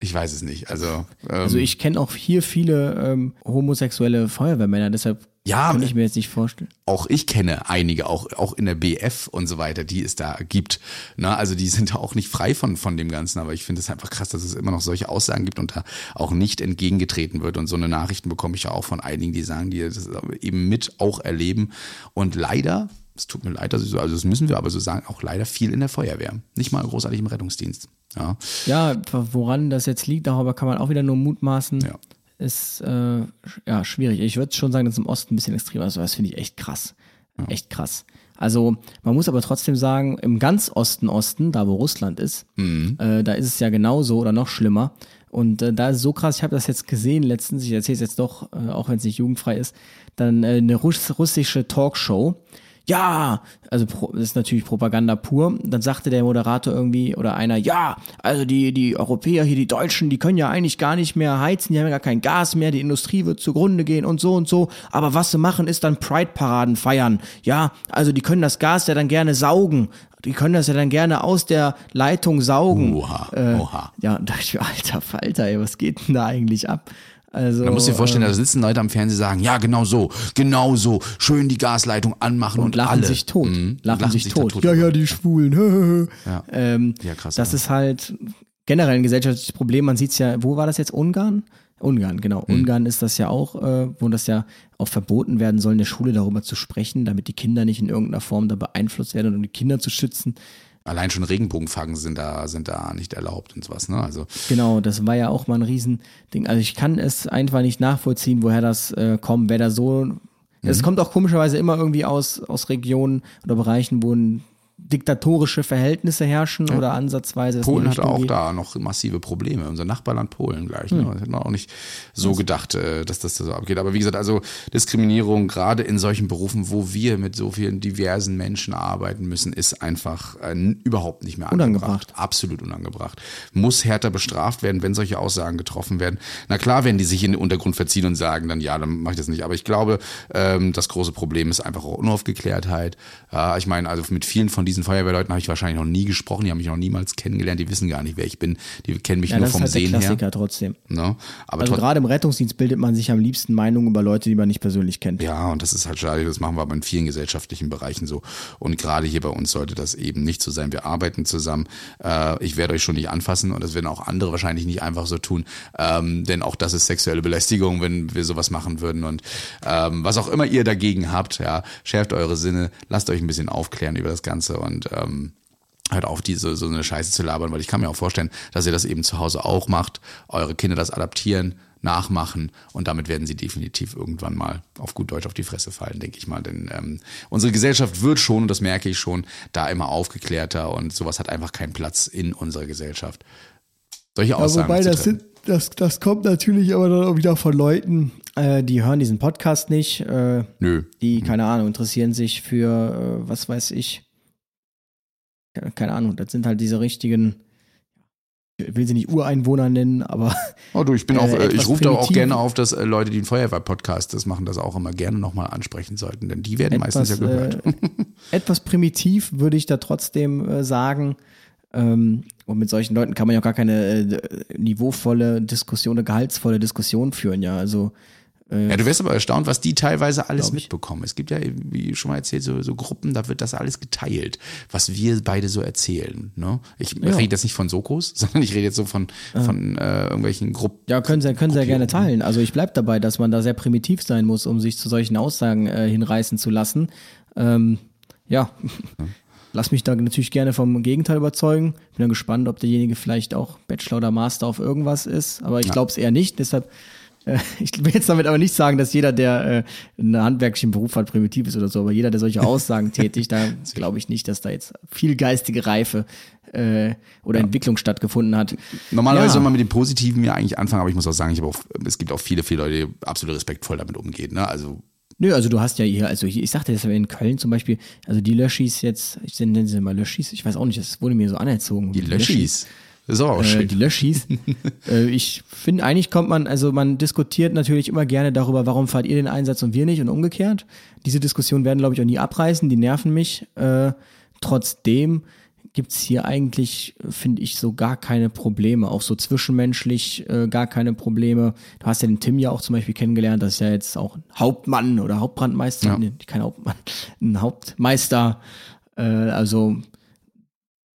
ich weiß es nicht. Also, ähm, also ich kenne auch hier viele ähm, homosexuelle Feuerwehrmänner, deshalb ja, kann ich mir jetzt nicht vorstellen. Auch ich kenne einige, auch, auch in der BF und so weiter, die es da gibt. Na, also die sind auch nicht frei von, von dem Ganzen, aber ich finde es einfach krass, dass es immer noch solche Aussagen gibt und da auch nicht entgegengetreten wird. Und so eine Nachrichten bekomme ich ja auch von einigen, die sagen, die das eben mit auch erleben. Und leider es tut mir leid, dass ich so, also das müssen wir aber so sagen, auch leider viel in der Feuerwehr. Nicht mal großartig im Rettungsdienst. Ja, ja woran das jetzt liegt, darüber kann man auch wieder nur mutmaßen. Ja. Ist äh, ja schwierig. Ich würde schon sagen, dass im Osten ein bisschen extremer ist, aber das finde ich echt krass. Echt krass. Also man muss aber trotzdem sagen, im ganz Osten Osten, da wo Russland ist, äh, da ist es ja genauso oder noch schlimmer. Und äh, da ist es so krass, ich habe das jetzt gesehen letztens, ich erzähle es jetzt doch, äh, auch wenn es nicht jugendfrei ist, dann äh, eine Russ russische Talkshow. Ja, also das ist natürlich Propaganda pur. Dann sagte der Moderator irgendwie oder einer, ja, also die, die Europäer hier, die Deutschen, die können ja eigentlich gar nicht mehr heizen, die haben ja gar kein Gas mehr, die Industrie wird zugrunde gehen und so und so. Aber was sie machen, ist dann Pride-Paraden feiern. Ja, also die können das Gas ja dann gerne saugen. Die können das ja dann gerne aus der Leitung saugen. Oha, Äh, oha. Ja, da dachte ich mir, alter Falter, ey, was geht denn da eigentlich ab? Also, Da musst du dir vorstellen, äh, da sitzen Leute am Fernsehen, sagen, ja, genau so, genau so, schön die Gasleitung anmachen und, und lachen alle. sich tot. Mhm. Lachen, sich, da tot. Ja, ja, die Schwulen. Ja. ähm, Ja, krass, Das ja. ist halt generell ein gesellschaftliches Problem. Man sieht es ja, wo war das jetzt? Ungarn? Ungarn, genau. Hm. Ungarn ist das ja auch, äh, wo das ja auch verboten werden soll, in der Schule darüber zu sprechen, damit die Kinder nicht in irgendeiner Form da beeinflusst werden und um die Kinder zu schützen. Allein schon Regenbogenfanggen sind da, sind da nicht erlaubt und sowas, ne? Also, Genau, das war ja auch mal ein Riesending. Also ich kann es einfach nicht nachvollziehen, woher das äh, kommt, wer da so. Mhm. Es kommt auch komischerweise immer irgendwie aus, aus Regionen oder Bereichen, wo ein diktatorische Verhältnisse herrschen oder ansatzweise. Polen hat auch geht. da noch massive Probleme. Unser Nachbarland Polen gleich. Hm. Ne? Das hätte man auch nicht so gedacht, äh, dass das da so abgeht. Aber wie gesagt, also Diskriminierung gerade in solchen Berufen, wo wir mit so vielen diversen Menschen arbeiten müssen, ist einfach äh, überhaupt nicht mehr Unangebracht. angebracht. Absolut unangebracht. Muss härter bestraft werden, wenn solche Aussagen getroffen werden. Na klar, wenn die sich in den Untergrund verziehen und sagen, dann ja, dann mache ich das nicht. Aber ich glaube, ähm, das große Problem ist einfach auch Unaufgeklärtheit. Ja, ich meine, also mit vielen von diesen Feuerwehrleuten habe ich wahrscheinlich noch nie gesprochen, die haben mich noch niemals kennengelernt, die wissen gar nicht, wer ich bin, die kennen mich Ja, nur das ist vom halt der Sehen Klassiker her. trotzdem. Ne? Aber Also gerade im Rettungsdienst bildet man sich am liebsten Meinungen über Leute, die man nicht persönlich kennt. Ja, und das ist halt schade, das machen wir aber in vielen gesellschaftlichen Bereichen so. Und gerade hier bei uns sollte das eben nicht so sein. Wir arbeiten zusammen. Äh, ich werde euch schon nicht anfassen und das werden auch andere wahrscheinlich nicht einfach so tun. Ähm, denn auch das ist sexuelle Belästigung, wenn wir sowas machen würden. Und ähm, was auch immer ihr dagegen habt, ja, schärft eure Sinne, lasst euch ein bisschen aufklären über das Ganze und ähm, halt auf diese so eine Scheiße zu labern, weil ich kann mir auch vorstellen, dass ihr das eben zu Hause auch macht, eure Kinder das adaptieren, nachmachen und damit werden sie definitiv irgendwann mal auf gut Deutsch auf die Fresse fallen, denke ich mal. Denn ähm, unsere Gesellschaft wird schon, und das merke ich schon, da immer aufgeklärter und sowas hat einfach keinen Platz in unserer Gesellschaft. Solche Ja, Aussagen wobei zu das, sind, das, das kommt natürlich aber dann auch wieder von Leuten, äh, die hören diesen Podcast nicht, äh, Nö. die, keine Ahnung, interessieren sich für, äh, was weiß ich, Ja, keine Ahnung, das sind halt diese richtigen, ich will sie nicht Ureinwohner nennen, aber Oh du, ich bin Äh, auch, äh, ich etwas rufe da auch gerne auf, dass äh, Leute, die einen Feuerwehr-Podcast das machen, das auch immer gerne nochmal ansprechen sollten, denn die werden meistens ja etwas, gehört. äh, etwas primitiv würde ich da trotzdem äh, sagen. Ähm, und mit solchen Leuten kann man ja auch gar keine äh, niveauvolle Diskussion, eine gehaltsvolle Diskussion führen, ja. Also Ja, du wirst aber erstaunt, was die teilweise alles mitbekommen. Es gibt ja, wie schon mal erzählt, so, so Gruppen, da wird das alles geteilt, was wir beide so erzählen. Ne? Ich Ja. rede jetzt nicht von Sokos, sondern ich rede jetzt so von, von äh, irgendwelchen Gruppen. Ja, können sie, können sie ja gerne teilen. Also ich bleib dabei, dass man da sehr primitiv sein muss, um sich zu solchen Aussagen äh, hinreißen zu lassen. Ähm, ja, lass mich da natürlich gerne vom Gegenteil überzeugen. Bin dann gespannt, ob derjenige vielleicht auch Bachelor oder Master auf irgendwas ist, aber ich Ja. glaube es eher nicht. Deshalb, ich will jetzt damit aber nicht sagen, dass jeder, der äh, einen handwerklichen Beruf hat, primitiv ist oder so, aber jeder, der solche Aussagen tätigt, da glaube ich nicht, dass da jetzt viel geistige Reife äh, oder Entwicklung stattgefunden hat. Normalerweise Ja. soll man mit dem Positiven ja eigentlich anfangen, aber ich muss auch sagen, ich auch, es gibt auch viele, viele Leute, die absolut respektvoll damit umgehen. Ne? Also Nö, also du hast ja hier, also hier, ich sagte das in Köln zum Beispiel, also die Löschis jetzt, ich nenne sie mal Löschis, ich weiß auch nicht, das wurde mir so anerzogen. die Löschis. Das ist auch Äh, die Löschis. äh, ich finde, eigentlich kommt man, also man diskutiert natürlich immer gerne darüber, warum fahrt ihr den Einsatz und wir nicht und umgekehrt. Diese Diskussionen werden, glaube ich, auch nie abreißen, die nerven mich. Äh, trotzdem gibt's hier eigentlich, finde ich, so gar keine Probleme, auch so zwischenmenschlich äh, gar keine Probleme. Du hast ja den Tim ja auch zum Beispiel kennengelernt, das ist ja jetzt auch ein Hauptmann oder Hauptbrandmeister, Ja. nee, kein Hauptmann, ein Hauptmeister. Äh, also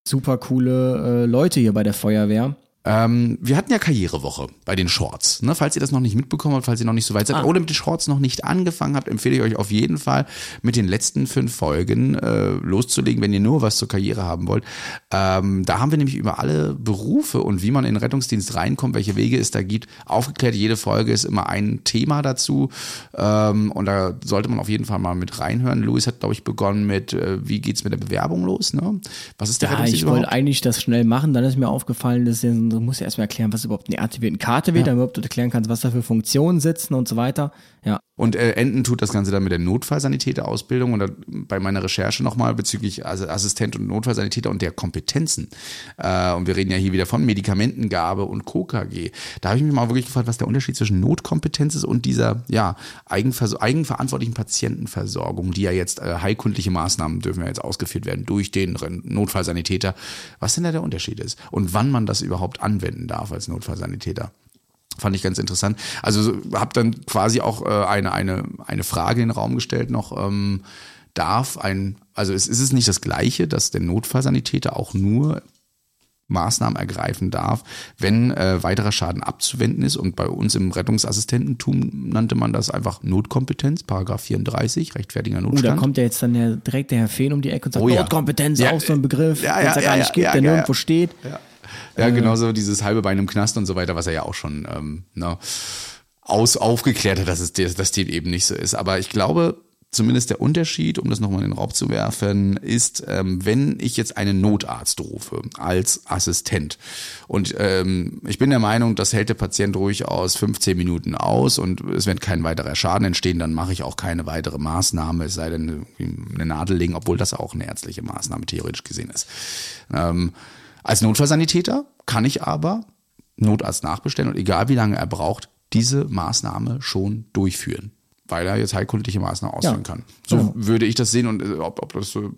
super coole äh, Leute hier bei der Feuerwehr. Ähm, wir hatten ja Karrierewoche bei den Shorts. Ne? Falls ihr das noch nicht mitbekommen habt, falls ihr noch nicht so weit seid ah. oder mit den Shorts noch nicht angefangen habt, empfehle ich euch auf jeden Fall mit den letzten fünf Folgen äh, loszulegen, wenn ihr nur was zur Karriere haben wollt. Ähm, da haben wir nämlich über alle Berufe und wie man in den Rettungsdienst reinkommt, welche Wege es da gibt, aufgeklärt. Jede Folge ist immer ein Thema dazu ähm, und da sollte man auf jeden Fall mal mit reinhören. Luis hat, glaube ich, begonnen mit, äh, wie geht's mit der Bewerbung los? Ne? Was ist der ja, Rettungsdienst ich wollte eigentlich das schnell machen, dann ist mir aufgefallen, dass ein du musst ja erstmal erklären, was überhaupt eine aktivierten Karte wird, ja. damit du erklären kannst, was da für Funktionen sitzen und so weiter. Ja. Und äh, enden tut das Ganze dann mit der Notfallsanitäterausbildung und bei meiner Recherche nochmal bezüglich Assistent und Notfallsanitäter und der Kompetenzen. Äh, und wir reden ja hier wieder von Medikamentengabe und KKG. Da habe ich mich mal wirklich gefragt, was der Unterschied zwischen Notkompetenz ist und dieser ja, eigenver eigenverantwortlichen Patientenversorgung, die ja jetzt äh, heilkundliche Maßnahmen dürfen ja jetzt ausgeführt werden durch den Notfallsanitäter. Was denn da der Unterschied ist und wann man das überhaupt anwenden darf als Notfallsanitäter. Fand ich ganz interessant. Also habe dann quasi auch äh, eine, eine, eine Frage in den Raum gestellt noch. Ähm, darf ein, also es ist es nicht das Gleiche, dass der Notfallsanitäter auch nur Maßnahmen ergreifen darf, wenn äh, weiterer Schaden abzuwenden ist. Und bei uns im Rettungsassistententum nannte man das einfach Notkompetenz, Paragraph 34, rechtfertiger Notstand. Oh, da kommt ja jetzt dann der, direkt der Herr Fehn um die Ecke und sagt, oh, ja. Notkompetenz, ja, auch so ein Begriff, ja, ja, den es ja, gar nicht gibt, der nirgendwo steht. Ja. Ja, äh. genauso dieses halbe Bein im Knast und so weiter, was er ja auch schon ähm, ne, aus, aufgeklärt hat, dass es dass dem eben nicht so ist. Aber ich glaube, zumindest der Unterschied, um das nochmal in den Raum zu werfen, ist, ähm, wenn ich jetzt einen Notarzt rufe als Assistent und ähm, ich bin der Meinung, das hält der Patient ruhig aus 15 Minuten aus und es wird kein weiterer Schaden entstehen, dann mache ich auch keine weitere Maßnahme, es sei denn eine Nadel legen, obwohl das auch eine ärztliche Maßnahme theoretisch gesehen ist. Ähm, als Notfallsanitäter kann ich aber Notarzt nachbestellen und egal wie lange er braucht, diese Maßnahme schon durchführen weil er jetzt heilkundliche Maßnahmen ausführen ja, kann. So genau. würde ich das sehen und äh, ob, ob das so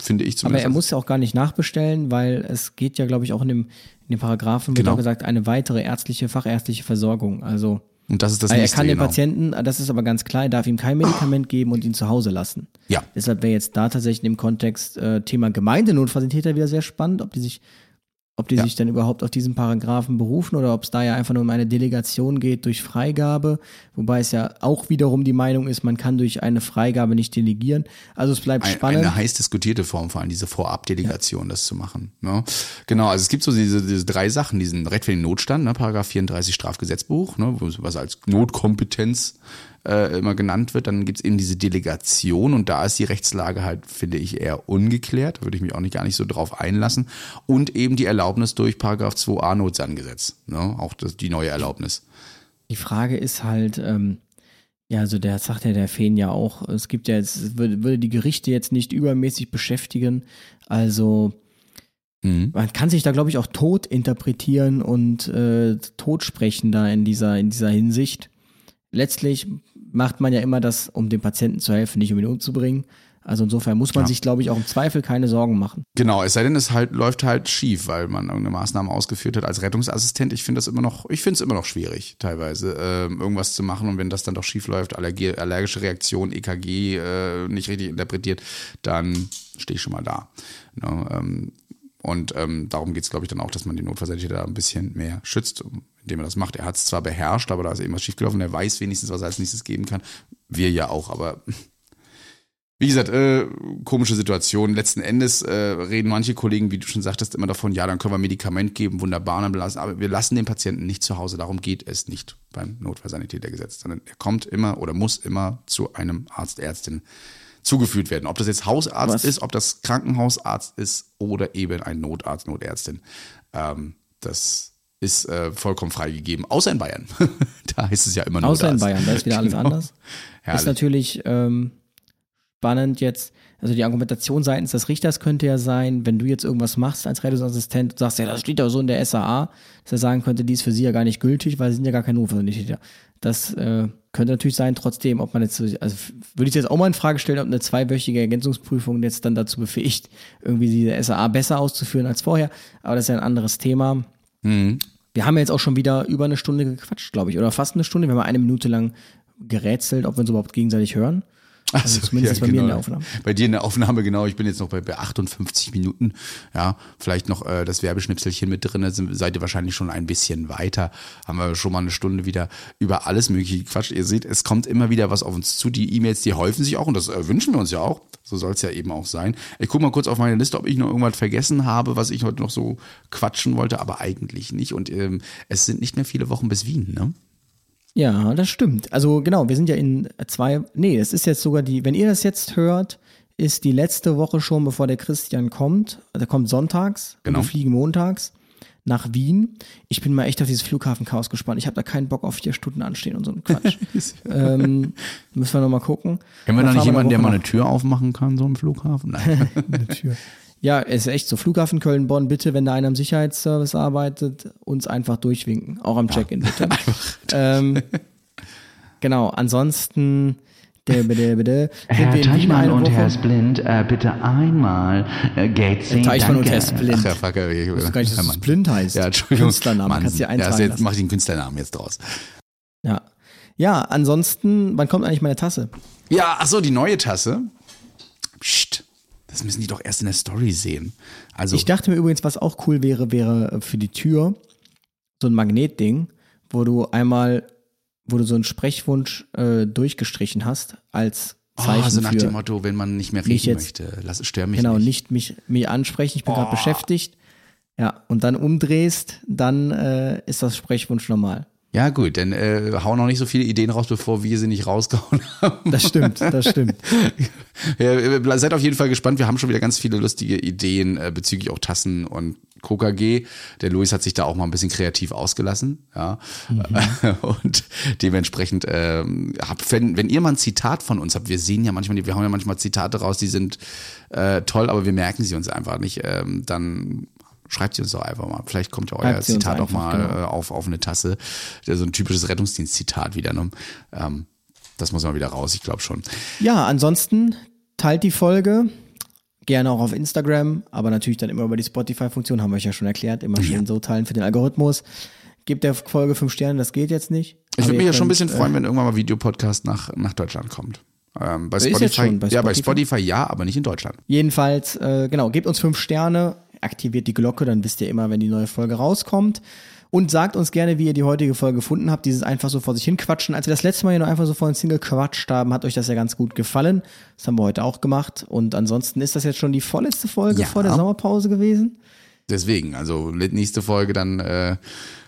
finde ich zumindest. Aber er muss ja auch gar nicht nachbestellen, weil es geht ja, glaube ich, auch in dem, in dem Paragraphen, wird genau. gesagt, eine weitere ärztliche, fachärztliche Versorgung. Also und das ist das also Er kann den genau. Patienten, das ist aber ganz klar, er darf ihm kein Medikament geben und ihn zu Hause lassen. Ja. Deshalb wäre jetzt da tatsächlich im Kontext äh, Thema Gemeindenotfallsanitäter wieder sehr spannend, ob die sich ob die ja. sich dann überhaupt auf diesen Paragraphen berufen oder ob es da ja einfach nur um eine Delegation geht durch Freigabe, wobei es ja auch wiederum die Meinung ist, man kann durch eine Freigabe nicht delegieren. Also es bleibt Ein, spannend. Eine heiß diskutierte Form, vor allem diese Vorabdelegation, ja. das zu machen. Ne? Genau, also es gibt so diese, diese drei Sachen, diesen Recht für den Notstand, ne, Paragraph 34 Strafgesetzbuch, ne, was als Notkompetenz äh, immer genannt wird, dann gibt es eben diese Delegation und da ist die Rechtslage halt, finde ich, eher ungeklärt, würde ich mich auch nicht gar nicht so drauf einlassen. Und eben die Erlaubnis durch Paragraph 2a Notsangesetz, ne? auch das, die neue Erlaubnis. Die Frage ist halt, ähm, ja, also der sagt ja der Feen ja auch, es gibt ja jetzt, würde, würde die Gerichte jetzt nicht übermäßig beschäftigen, also Mhm. Man kann sich da, glaube ich, auch tot interpretieren und äh, tot sprechen da in dieser, in dieser Hinsicht. Letztlich macht man ja immer das, um dem Patienten zu helfen, nicht um ihn umzubringen. Also insofern muss man ja. sich, glaube ich, auch im Zweifel keine Sorgen machen. Genau, es sei denn, es halt läuft halt schief, weil man irgendeine Maßnahme ausgeführt hat als Rettungsassistent. Ich finde das immer noch, ich finde es immer noch schwierig, teilweise äh, irgendwas zu machen und wenn das dann doch schief läuft, Allergie, allergische Reaktion, EKG äh, nicht richtig interpretiert, dann stehe ich schon mal da. Ne, ähm, und ähm, darum geht es, glaube ich, dann auch, dass man die Notfallsanitäter da ein bisschen mehr schützt, indem er das macht. Er hat es zwar beherrscht, aber da ist irgendwas schiefgelaufen. Er weiß wenigstens, was er als nächstes geben kann. Wir ja auch, aber wie gesagt, äh, komische Situation. Letzten Endes äh, reden manche Kollegen, wie du schon sagtest, immer davon, ja, dann können wir Medikament geben, wunderbar, dann belassen. aber wir lassen den Patienten nicht zu Hause. Darum geht es nicht beim Notfallsanitätergesetz, sondern er kommt immer oder muss immer zu einem Arzt, Ärztin zugeführt werden. Ob das jetzt Hausarzt Was? ist, ob das Krankenhausarzt ist oder eben ein Notarzt, Notärztin. Ähm, das ist äh, vollkommen freigegeben, außer in Bayern. da heißt es ja immer Notarzt. Außer in Bayern, da ist wieder alles genau. anders. Herrlich. Ist natürlich ähm, spannend jetzt, also die Argumentation seitens des Richters könnte ja sein, wenn du jetzt irgendwas machst als Rettungsassistent und sagst, ja, das steht ja so in der SAA, dass er sagen könnte, die ist für sie ja gar nicht gültig, weil sie sind ja gar kein Notfallsanitäter. Das äh, könnte natürlich sein, trotzdem, ob man jetzt, also würde ich jetzt auch mal in Frage stellen, ob eine zweiwöchige Ergänzungsprüfung jetzt dann dazu befähigt, irgendwie diese SAA besser auszuführen als vorher. Aber das ist ja ein anderes Thema. Mhm. Wir haben ja jetzt auch schon wieder über eine Stunde gequatscht, glaube ich, oder fast eine Stunde. Wir haben eine Minute lang gerätselt, ob wir uns überhaupt gegenseitig hören. Also, zumindest ja, bei mir in genau. der Aufnahme. Bei dir in der Aufnahme, genau. Ich bin jetzt noch bei, bei 58 Minuten. Ja, vielleicht noch äh, das Werbeschnipselchen mit drin. Da seid ihr wahrscheinlich schon ein bisschen weiter. Haben wir schon mal eine Stunde wieder über alles mögliche Quatsch. Ihr seht, es kommt immer wieder was auf uns zu. Die E-Mails, die häufen sich auch und das äh, wünschen wir uns ja auch. So soll es ja eben auch sein. Ich gucke mal kurz auf meine Liste, ob ich noch irgendwas vergessen habe, was ich heute noch so quatschen wollte, aber eigentlich nicht. Und ähm, es sind nicht mehr viele Wochen bis Wien, ne? Ja, das stimmt. Also genau, wir sind ja in zwei, nee, es ist jetzt sogar die, wenn ihr das jetzt hört, ist die letzte Woche schon, bevor der Christian kommt. Der kommt sonntags Genau. und wir fliegen montags nach Wien. Ich bin mal echt auf dieses Flughafenchaos gespannt. Ich habe da keinen Bock auf vier Stunden anstehen und so ein Quatsch. ähm, müssen wir nochmal gucken. Kennen wir da nicht jemanden, der mal eine Tür aufmachen kann, so im Flughafen? Nein. eine Tür. Ja, es ist echt so. Flughafen Köln-Bonn, bitte, wenn da einer im Sicherheitsservice arbeitet, uns einfach durchwinken. Auch am Check-in, bitte. ähm, genau, ansonsten, der, der, der, der, Herr Teichmann und. Herr Splint, äh, bitte einmal äh, Gate Herr Teichmann und Herr Splint. Ach ja, fuck, ja, ich wusste gar nicht, dass Herr Mann. Splint heißt. Ja, Entschuldigung. Künstlernamen, Mann. kannst du dir ja, eintragen also jetzt lassen. mach ich den Künstlernamen jetzt draus. Ja. ja, ansonsten, wann kommt eigentlich meine Tasse? Ja, ach so, die neue Tasse. Das müssen die doch erst in der Story sehen. Also, Ich dachte mir übrigens, was auch cool wäre, wäre für die Tür so ein Magnetding, wo du einmal, wo du so einen Sprechwunsch äh, durchgestrichen hast als Zeichen oh, so nach für dem Motto, wenn man nicht mehr riechen jetzt- möchte, lass es stör mich genau, nicht. nicht mich, mich ansprechen, ich bin gerade Oh. beschäftigt. Ja, und dann umdrehst, dann äh, ist das Sprechwunsch normal. Ja, gut, dann äh, hau noch nicht so viele Ideen raus, bevor wir sie nicht rausgehauen haben. Das stimmt, das stimmt. Ja, äh, seid auf jeden Fall gespannt. Wir haben schon wieder ganz viele lustige Ideen äh, bezüglich auch Tassen und KKG. Der Luis hat sich da auch mal ein bisschen kreativ ausgelassen. Ja. Und dementsprechend, ähm, habt, wenn, wenn ihr mal ein Zitat von uns habt, wir sehen ja manchmal, wir haben ja manchmal Zitate raus, die sind äh, toll, aber wir merken sie uns einfach nicht, ähm, dann schreibt sie uns doch einfach mal. Vielleicht kommt ja euer Schreibt Zitat auch mal genau. äh, auf, auf eine Tasse. Ja, So ein typisches Rettungsdienst-Zitat wieder. Ne? Ähm, das muss mal wieder raus, ich glaube schon. Ja, ansonsten teilt die Folge. Gerne auch auf Instagram, aber natürlich dann immer über die Spotify-Funktion, haben wir euch ja schon erklärt. Immer schön so teilen für den Algorithmus. Gebt der Folge fünf Sterne, das geht jetzt nicht. Ich würde mich ja schon ein bisschen freuen, wenn irgendwann mal Videopodcast nach, nach Deutschland kommt. Ähm, bei Spotify, bei ja, bei? Spotify ja, aber nicht in Deutschland. Jedenfalls, äh, genau, gebt uns fünf Sterne, aktiviert die Glocke, dann wisst ihr immer, wenn die neue Folge rauskommt. Und sagt uns gerne, wie ihr die heutige Folge gefunden habt. Dieses einfach so vor sich hin quatschen. Als wir das letzte Mal hier noch einfach so vor uns hingequatscht haben, hat euch das ja ganz gut gefallen. Das haben wir heute auch gemacht. Und ansonsten ist das jetzt schon die vorletzte Folge Ja. vor der Sommerpause gewesen. Deswegen, also nächste Folge dann äh,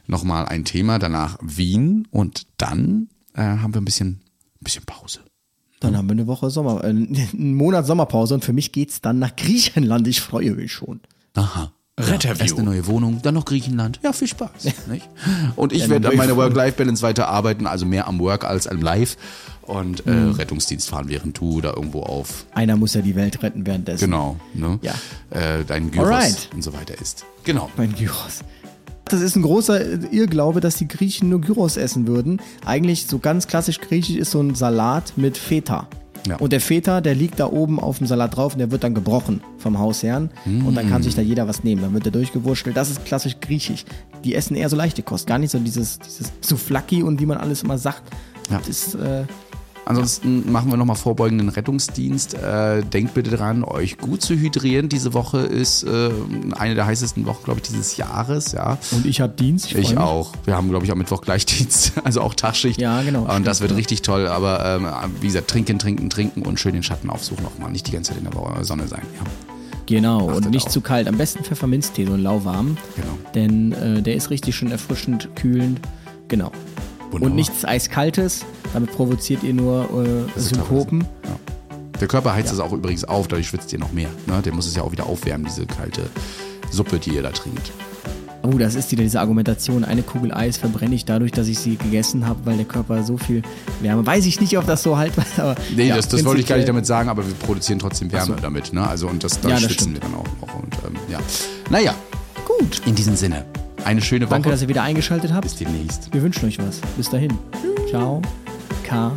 nochmal ein Thema, danach Wien und dann äh, haben wir ein bisschen, ein bisschen Pause. Dann haben wir eine Woche Sommer, äh, einen Monat Sommerpause und für mich geht's dann nach Griechenland. Ich freue mich schon. Aha. Retterview. Erst eine neue Wohnung, dann noch Griechenland. Ja, viel Spaß. Nicht? Und ich Ja, werde an meiner Work-Life-Balance weiter arbeiten, also mehr am Work als am Live. Und äh, Mhm. Rettungsdienst fahren, während du da irgendwo auf Einer muss ja die Welt retten währenddessen. Genau, ne? Ja. Äh, dein Gyros Alright. und so weiter ist. Genau. Mein Gyros. Das ist ein großer Irrglaube, dass die Griechen nur Gyros essen würden. Eigentlich so ganz klassisch griechisch ist so ein Salat mit Feta. Ja. Und der Feta, der liegt da oben auf dem Salat drauf und der wird dann gebrochen vom Hausherrn. Und dann kann sich da jeder was nehmen. Dann wird der durchgewurschtelt. Das ist klassisch griechisch. Die essen eher so leichte Kost. Gar nicht so dieses, dieses Souflaki und wie man alles immer sagt. Ja. Das ist, äh, Ansonsten machen wir nochmal vorbeugenden Rettungsdienst. Äh, denkt bitte dran, euch gut zu hydrieren. Diese Woche ist äh, eine der heißesten Wochen, glaube ich, dieses Jahres. Ja. und ich habe Dienst. Ich mich. auch. Wir haben, glaube ich, am Mittwoch Gleichdienst, also auch Tagschicht. Ja, genau, Und das stimmt, wird ja. richtig toll. Aber ähm, wie gesagt, trinken, trinken, trinken und schön den Schatten aufsuchen auch mal. Nicht die ganze Zeit in der Sonne sein. Ja, Genau, Achtet und nicht auf. zu kalt. Am besten Pfefferminztee, so lauwarm. genau. Denn äh, der ist richtig schön erfrischend, kühlend. Genau. Wunderbar. Und nichts Eiskaltes. Damit provoziert ihr nur äh. Synkopen. Ja. Der Körper heizt es auch übrigens auf, dadurch schwitzt ihr noch mehr. Ne? Der muss es ja auch wieder aufwärmen, diese kalte Suppe, die ihr da trinkt. Oh, das ist wieder diese Argumentation. Eine Kugel Eis verbrenne ich dadurch, dass ich sie gegessen habe, weil der Körper so viel Wärme. Weiß ich nicht, ob das so haltbar ist. Aber Nee, ja, das, das wollte ich gar nicht damit sagen, aber wir produzieren trotzdem Wärme damit. Ne? Also und das, da Ja, schwitzen wir dann auch noch. Und, ähm, ja. Naja, Gut. in diesem Sinne, eine schöne Woche. Danke, dass ihr wieder eingeschaltet habt. Bis demnächst. Wir wünschen euch was. Bis dahin. Ciao. K.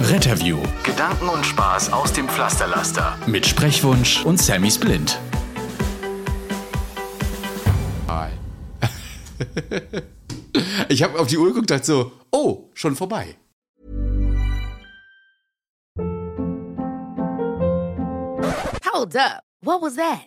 Retterview. Gedanken und Spaß aus dem Pflasterlaster. Mit Sprechwunsch und Sammy Splint. Hi. ich habe auf die Uhr geguckt und dachte so, oh, schon vorbei. Hold up. What was that?